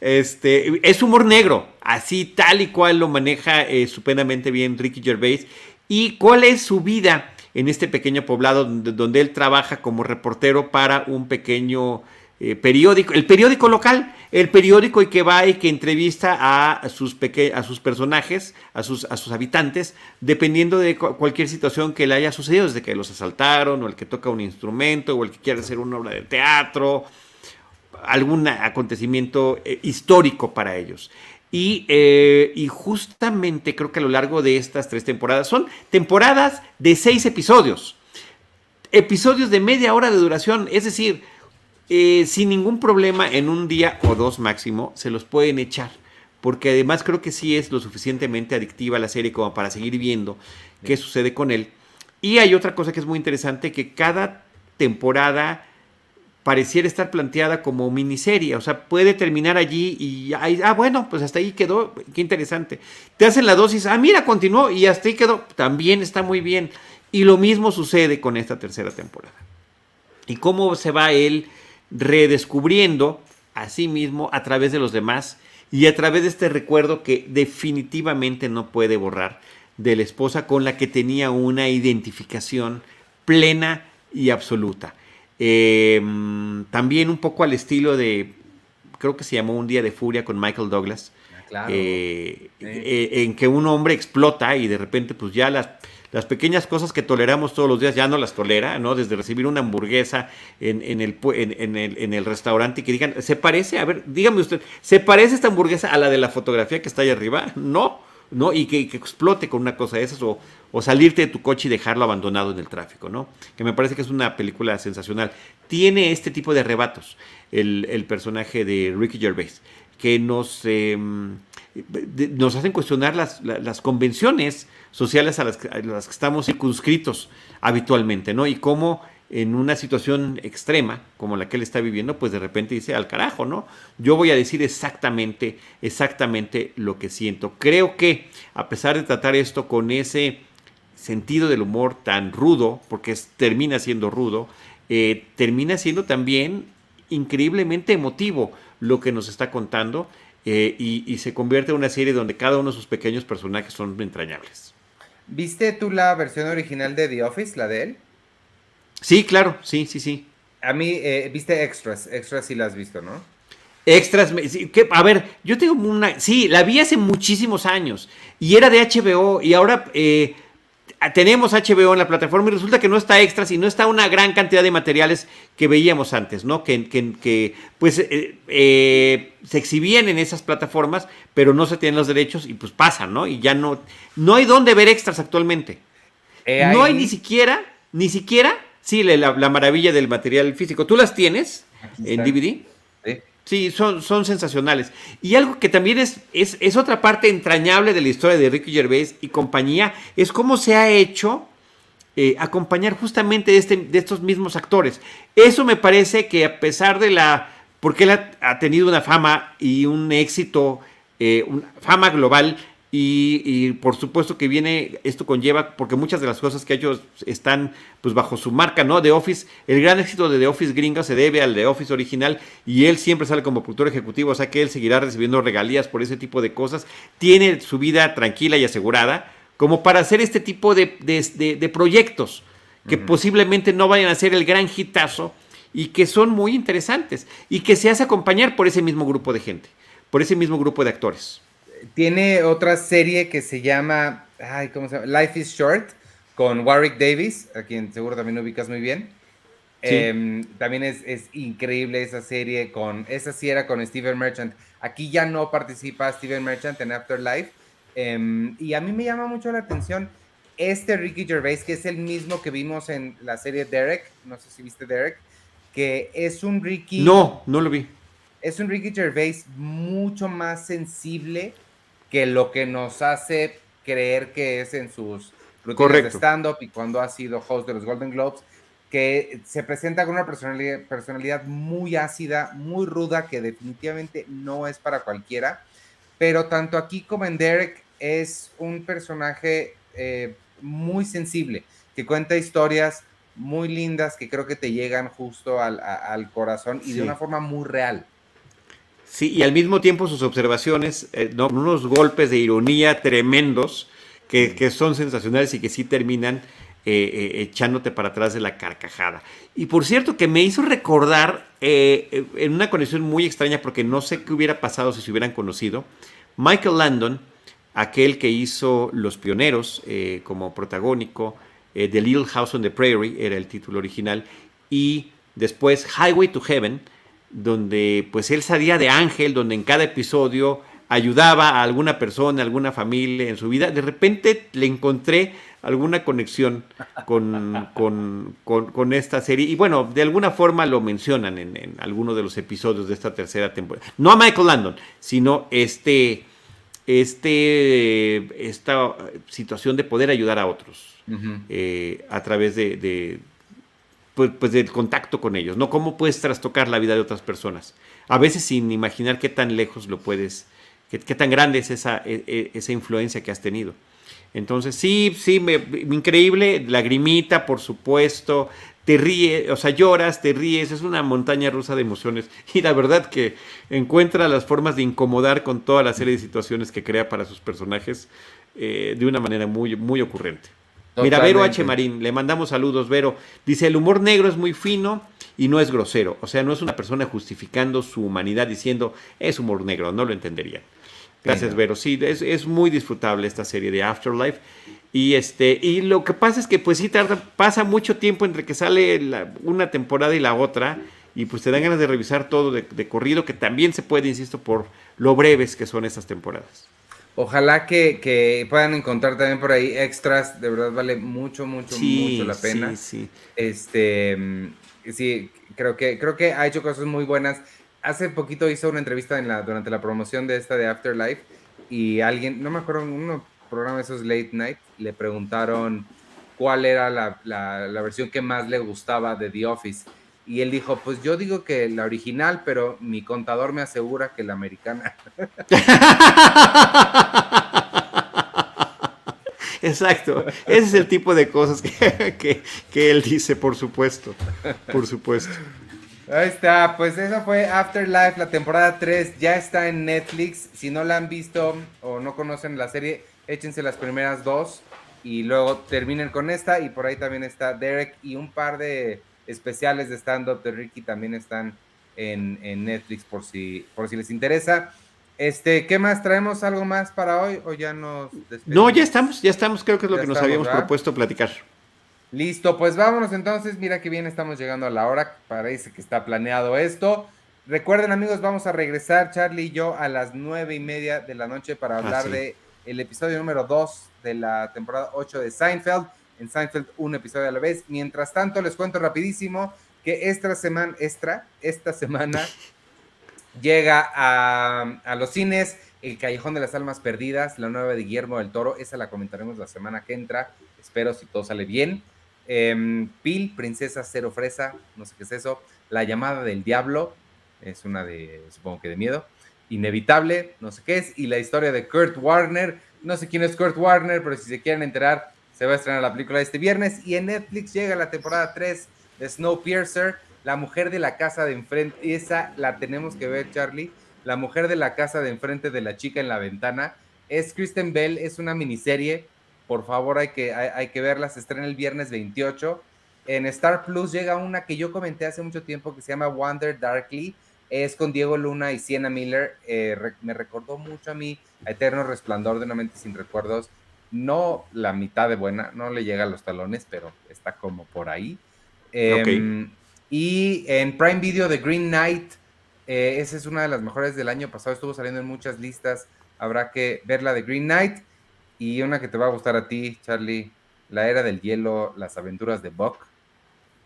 Este, es humor negro, así tal y cual lo maneja eh, estupendamente bien Ricky Gervais. ¿Y cuál es su vida en este pequeño poblado donde él trabaja como reportero para un pequeño eh, periódico, el periódico local, el periódico y que va y que entrevista a sus, a sus personajes, a sus, a sus habitantes, dependiendo de cualquier situación que le haya sucedido, desde que los asaltaron, o el que toca un instrumento, o el que quiere hacer una obra de teatro, algún acontecimiento eh, histórico para ellos. Y, eh, y, justamente creo que a lo largo de estas tres temporadas, son temporadas de seis episodios, episodios de media hora de duración, es decir, eh, sin ningún problema en un día o dos máximo se los pueden echar. Porque además creo que sí es lo suficientemente adictiva la serie como para seguir viendo qué sucede con él. Y hay otra cosa que es muy interesante, que cada temporada pareciera estar planteada como miniserie, o sea, puede terminar allí y, ah, bueno, pues hasta ahí quedó, qué interesante. Te hacen la dosis, ah, mira, continuó y hasta ahí quedó, también está muy bien. Y lo mismo sucede con esta tercera temporada. Y cómo se va él redescubriendo a sí mismo a través de los demás y a través de este recuerdo que definitivamente no puede borrar de la esposa con la que tenía una identificación plena y absoluta. Em, también un poco al estilo de, creo que se llamó Un Día de Furia con Michael Douglas, ah, eh, eh, en que un hombre explota y de repente pues ya las, las pequeñas cosas que toleramos todos los días ya no las tolera, ¿no? Desde recibir una hamburguesa en, en, el, en, el, en el restaurante y que digan, ¿se parece? A ver, dígame usted, ¿se parece esta hamburguesa a la de la fotografía que está ahí arriba? No. ¿No? Y que, explote con una cosa de esas, o, salirte de tu coche y dejarlo abandonado en el tráfico, ¿no? Que me parece que es una película sensacional. Tiene este tipo de arrebatos el, personaje de Ricky Gervais, que nos, em, nos hacen cuestionar las, las, convenciones sociales a las, a las que estamos circunscritos habitualmente, ¿no? Y cómo en una situación extrema como la que él está viviendo, pues de repente dice al carajo, ¿no? Yo voy a decir exactamente, exactamente lo que siento. Creo que a pesar de tratar esto con ese sentido del humor tan rudo, porque termina siendo rudo, eh, termina siendo también increíblemente emotivo lo que nos está contando eh, y, y se convierte en una serie donde cada uno de sus pequeños personajes son entrañables. ¿Viste tú la versión original de The Office, la de él? Sí, claro, sí, sí, sí. A mí, eh, viste Extras, Extras sí la has visto, ¿no? Extras, a ver, yo tengo una, sí, la vi hace muchísimos años y era de HBO y ahora eh, tenemos HBO en la plataforma y resulta que no está Extras y no está una gran cantidad de materiales que veíamos antes, ¿no? Que, que, pues eh, se exhibían en esas plataformas, pero no se tienen los derechos y pues pasan, ¿no? Y ya no, no hay dónde ver Extras actualmente. no hay ni siquiera, ni siquiera Sí, la, maravilla del material físico. ¿Tú las tienes en DVD? Sí. Sí, son, son sensacionales. Y algo que también es, es, otra parte entrañable de la historia de Ricky Gervais y compañía, es cómo se ha hecho eh, acompañar justamente de, este, de estos mismos actores. Eso me parece que a pesar de la... porque él ha, tenido una fama y un éxito, eh, una fama global, y, por supuesto que viene, esto conlleva, porque muchas de las cosas que ha hecho están pues bajo su marca, ¿no? The Office, el gran éxito de The Office gringa se debe al The Office original y él siempre sale como productor ejecutivo, o sea que él seguirá recibiendo regalías por ese tipo de cosas. Tiene su vida tranquila y asegurada como para hacer este tipo de, de, proyectos que posiblemente no vayan a ser el gran hitazo y que son muy interesantes y que se hace acompañar por ese mismo grupo de gente, por ese mismo grupo de actores tiene otra serie que se llama, ay, ¿cómo se llama? Life is Short, con Warwick Davis, a quien seguro también ubicas muy bien. Em, también es, es, increíble esa serie con, esa sí era con Steven Merchant. Aquí ya no participa Steven Merchant en Afterlife. Em, y a mí me llama mucho la atención este Ricky Gervais, que es el mismo que vimos en la serie Derek, no sé si viste Derek, que es un Ricky... No, no lo vi. Es un Ricky Gervais mucho más sensible que lo que nos hace creer que es en sus rutinas de stand-up y cuando ha sido host de los Golden Globes, que se presenta con una personalidad, personalidad muy ácida, muy ruda, que definitivamente no es para cualquiera, pero tanto aquí como en Derek es un personaje eh, muy sensible, que cuenta historias muy lindas que creo que te llegan justo al, corazón y de una forma muy real. Sí, y al mismo tiempo sus observaciones, eh, unos golpes de ironía tremendos que, son sensacionales y que sí terminan eh, eh, echándote para atrás de la carcajada. Y por cierto, que me hizo recordar en una conexión muy extraña, porque no sé qué hubiera pasado si se hubieran conocido, Michael Landon, aquel que hizo Los Pioneros como protagónico, The Little House on the Prairie era el título original, y después Highway to Heaven, donde pues él salía de ángel, donde en cada episodio ayudaba a alguna persona, a alguna familia en su vida. De repente le encontré alguna conexión con, con, esta serie. Y bueno, de alguna forma lo mencionan en, en alguno de los episodios de esta tercera temporada. No a Michael Landon, sino este, este, esta situación de poder ayudar a otros eh, a través de, pues, pues, del contacto con ellos, ¿no? ¿Cómo puedes trastocar la vida de otras personas? A veces sin imaginar qué tan lejos lo puedes, qué, tan grande es esa, e, e, esa influencia que has tenido. Entonces, sí, sí, me, increíble, lagrimita, por supuesto, te ríes, o sea, lloras, te ríes, es una montaña rusa de emociones. Y la verdad que encuentra las formas de incomodar con toda la serie de situaciones que crea para sus personajes eh, de una manera muy, muy ocurrente. Mira, Vero H. Marín, le mandamos saludos, Vero. Dice, el humor negro es muy fino y no es grosero. O sea, no es una persona justificando su humanidad diciendo, es humor negro, no lo entendería. Gracias, Vero. Sí, es, es, muy disfrutable esta serie de Afterlife. Y este, y lo que pasa es que pues sí tarda, pasa mucho tiempo entre que sale una temporada y la otra. Y pues te dan ganas de revisar todo de, corrido, que también se puede, insisto, por lo breves que son estas temporadas. Ojalá que, puedan encontrar también por ahí extras, de verdad vale mucho, mucho, mucho la pena. Sí, sí. Este, mm, sí, creo que, creo que ha hecho cosas muy buenas hace poquito hizo una entrevista en la, durante la promoción de esta de Afterlife y alguien, no me acuerdo, en un programa de esos late night, le preguntaron cuál era la, la, versión que más le gustaba de The Office. Y él dijo, pues yo digo que la original, pero mi contador me asegura que la americana. Exacto, ese es el tipo de cosas que, que, que él dice, por supuesto, por supuesto. Ahí está, pues eso fue Afterlife, la temporada 3, ya está en Netflix. Si no la han visto o no conocen la serie, échense las primeras dos y luego terminen con esta. Y por ahí también está Derek y un par de especiales de stand-up de Ricky también están en, Netflix por si, por si les interesa. Este, ¿qué más? ¿Traemos algo más para hoy o ya nos despedimos? No, ya estamos, ya estamos, creo que es lo que nos habíamos propuesto platicar. Listo, pues vámonos entonces. Mira que bien estamos llegando a la hora. Parece que está planeado esto. Recuerden amigos, vamos a regresar Charlie y yo a las nueve y media de la noche para hablar del de el episodio número 2 de la temporada 8 de Seinfeld. En Seinfeld un episodio a la vez. Mientras tanto les cuento rapidísimo que esta semana, esta, esta semana llega a, a los cines El Callejón de las Almas Perdidas, la nueva de Guillermo del Toro. Esa la comentaremos la semana que entra. Espero si todo sale bien. Eh, Pil, Princesa Cero Fresa, no sé qué es eso. La llamada del diablo, es una de, supongo que de miedo. Inevitable, no sé qué es. Y la historia de Kurt Warner, no sé quién es Kurt Warner, pero si se quieren enterar, se va a estrenar la película este viernes. Y en Netflix llega la temporada 3 de Snowpiercer, la mujer de la casa de enfrente. Esa la tenemos que ver, Charlie. La mujer de la casa de enfrente de la chica en la ventana. Es Kristen Bell, es una miniserie por favor hay que, hay, que verla, se estrena el viernes 28. En Star Plus llega una que yo comenté hace mucho tiempo que se llama Wonder Darkly, es con Diego Luna y Sienna Miller, eh, me recordó mucho a mí a Eterno Resplandor de una mente sin recuerdos, no la mitad de buena, no le llega a los talones, pero está como por ahí. Em, y en Prime Video de Green Knight, eh, esa es una de las mejores del año pasado, estuvo saliendo en muchas listas, habrá que verla de Green Knight. Y una que te va a gustar a ti, Charlie, La Era del Hielo, las aventuras de Buck.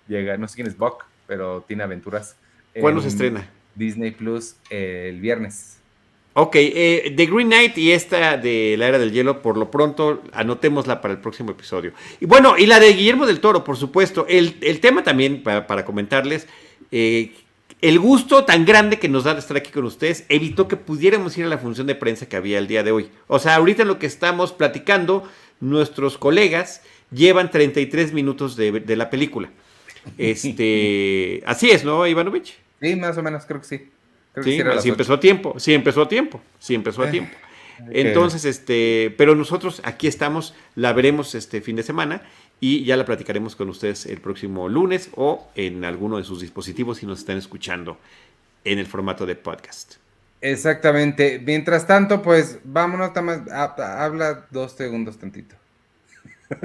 Llega, no sé quién es Buck, pero tiene aventuras. ¿Cuándo se estrena? Disney Plus el viernes. Ok, eh, The Green Knight y esta de La Era del Hielo, por lo pronto, anotémosla para el próximo episodio. Y bueno, y la de Guillermo del Toro, por supuesto. El, tema también, para, comentarles, eh, el gusto tan grande que nos da de estar aquí con ustedes evitó que pudiéramos ir a la función de prensa que había el día de hoy. O sea, ahorita en lo que estamos platicando, nuestros colegas llevan 33 minutos de, la película. Este, así es, ¿no, Ivanovich? Sí, más o menos, creo que sí. Sí, sí empezó a tiempo, sí empezó a tiempo, sí empezó a eh, tiempo. Entonces, este, pero nosotros aquí estamos, la veremos este fin de semana y ya la platicaremos con ustedes el próximo lunes o en alguno de sus dispositivos si nos están escuchando en el formato de podcast. Exactamente. Mientras tanto, pues vámonos, habla dos segundos tantito.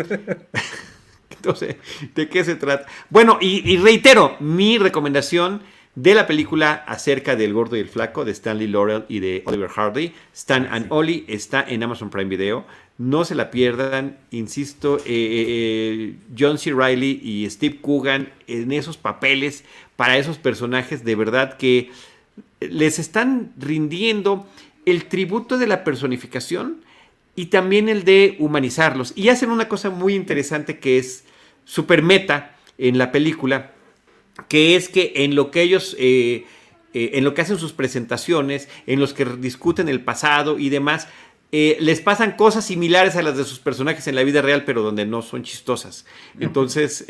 Entonces, ¿de qué se trata? Bueno, y, reitero, mi recomendación de la película acerca del gordo y el flaco de Stanley Laurel y de Oliver Hardy, Stan and Ollie, está en Amazon Prime Video. No se la pierdan, insisto, eh, eh, eh, John C. Riley y Steve Coogan en esos papeles para esos personajes de verdad que les están rindiendo el tributo de la personificación y también el de humanizarlos. Y hacen una cosa muy interesante que es super meta en la película, que es que en lo que ellos, eh, eh, en lo que hacen sus presentaciones, en los que discuten el pasado y demás, eh, les pasan cosas similares a las de sus personajes en la vida real, pero donde no son chistosas. Entonces,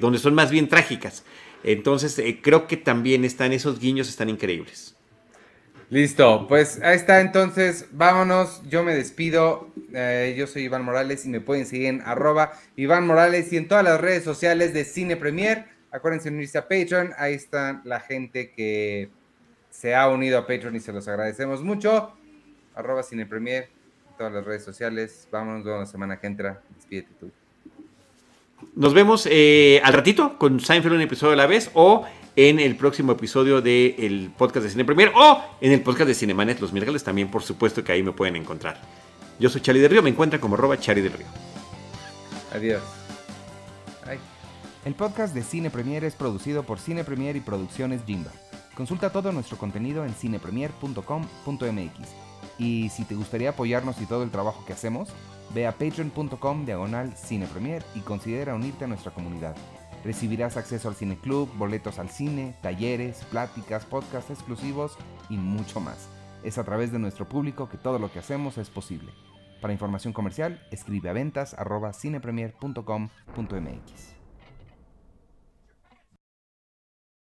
donde son más bien trágicas. Entonces, creo que también están esos guiños, están increíbles. Listo, pues ahí está entonces, vámonos, yo me despido, yo soy Iván Morales y me pueden seguir en arroba Iván Morales y en todas las redes sociales de Cine Premier. Acuérdense unirse a Patreon. Ahí está la gente que se ha unido a Patreon y se los agradecemos mucho. Arroba Cine Premier, todas las redes sociales. Vámonos la semana que entra. Despídete tú. Nos vemos eh, al ratito con Seinfeld un episodio a la vez o en el próximo episodio del podcast de Cine Premier o en el podcast de Cinemanet los miércoles también, por supuesto que ahí me pueden encontrar. Yo soy Charlie del Río, me encuentran como arroba Charlie del Río. Adiós. El podcast de Cine Premier es producido por Cine Premier y Producciones Jimba. Consulta todo nuestro contenido en cinepremier.com.mx. Y si te gustaría apoyarnos y todo el trabajo que hacemos, ve a patreon.com diagonal cinepremier y considera unirte a nuestra comunidad. Recibirás acceso al Cine Club, boletos al cine, talleres, pláticas, podcasts exclusivos y mucho más. Es a través de nuestro público que todo lo que hacemos es posible. Para información comercial, escribe a ventas cinepremier.com.mx.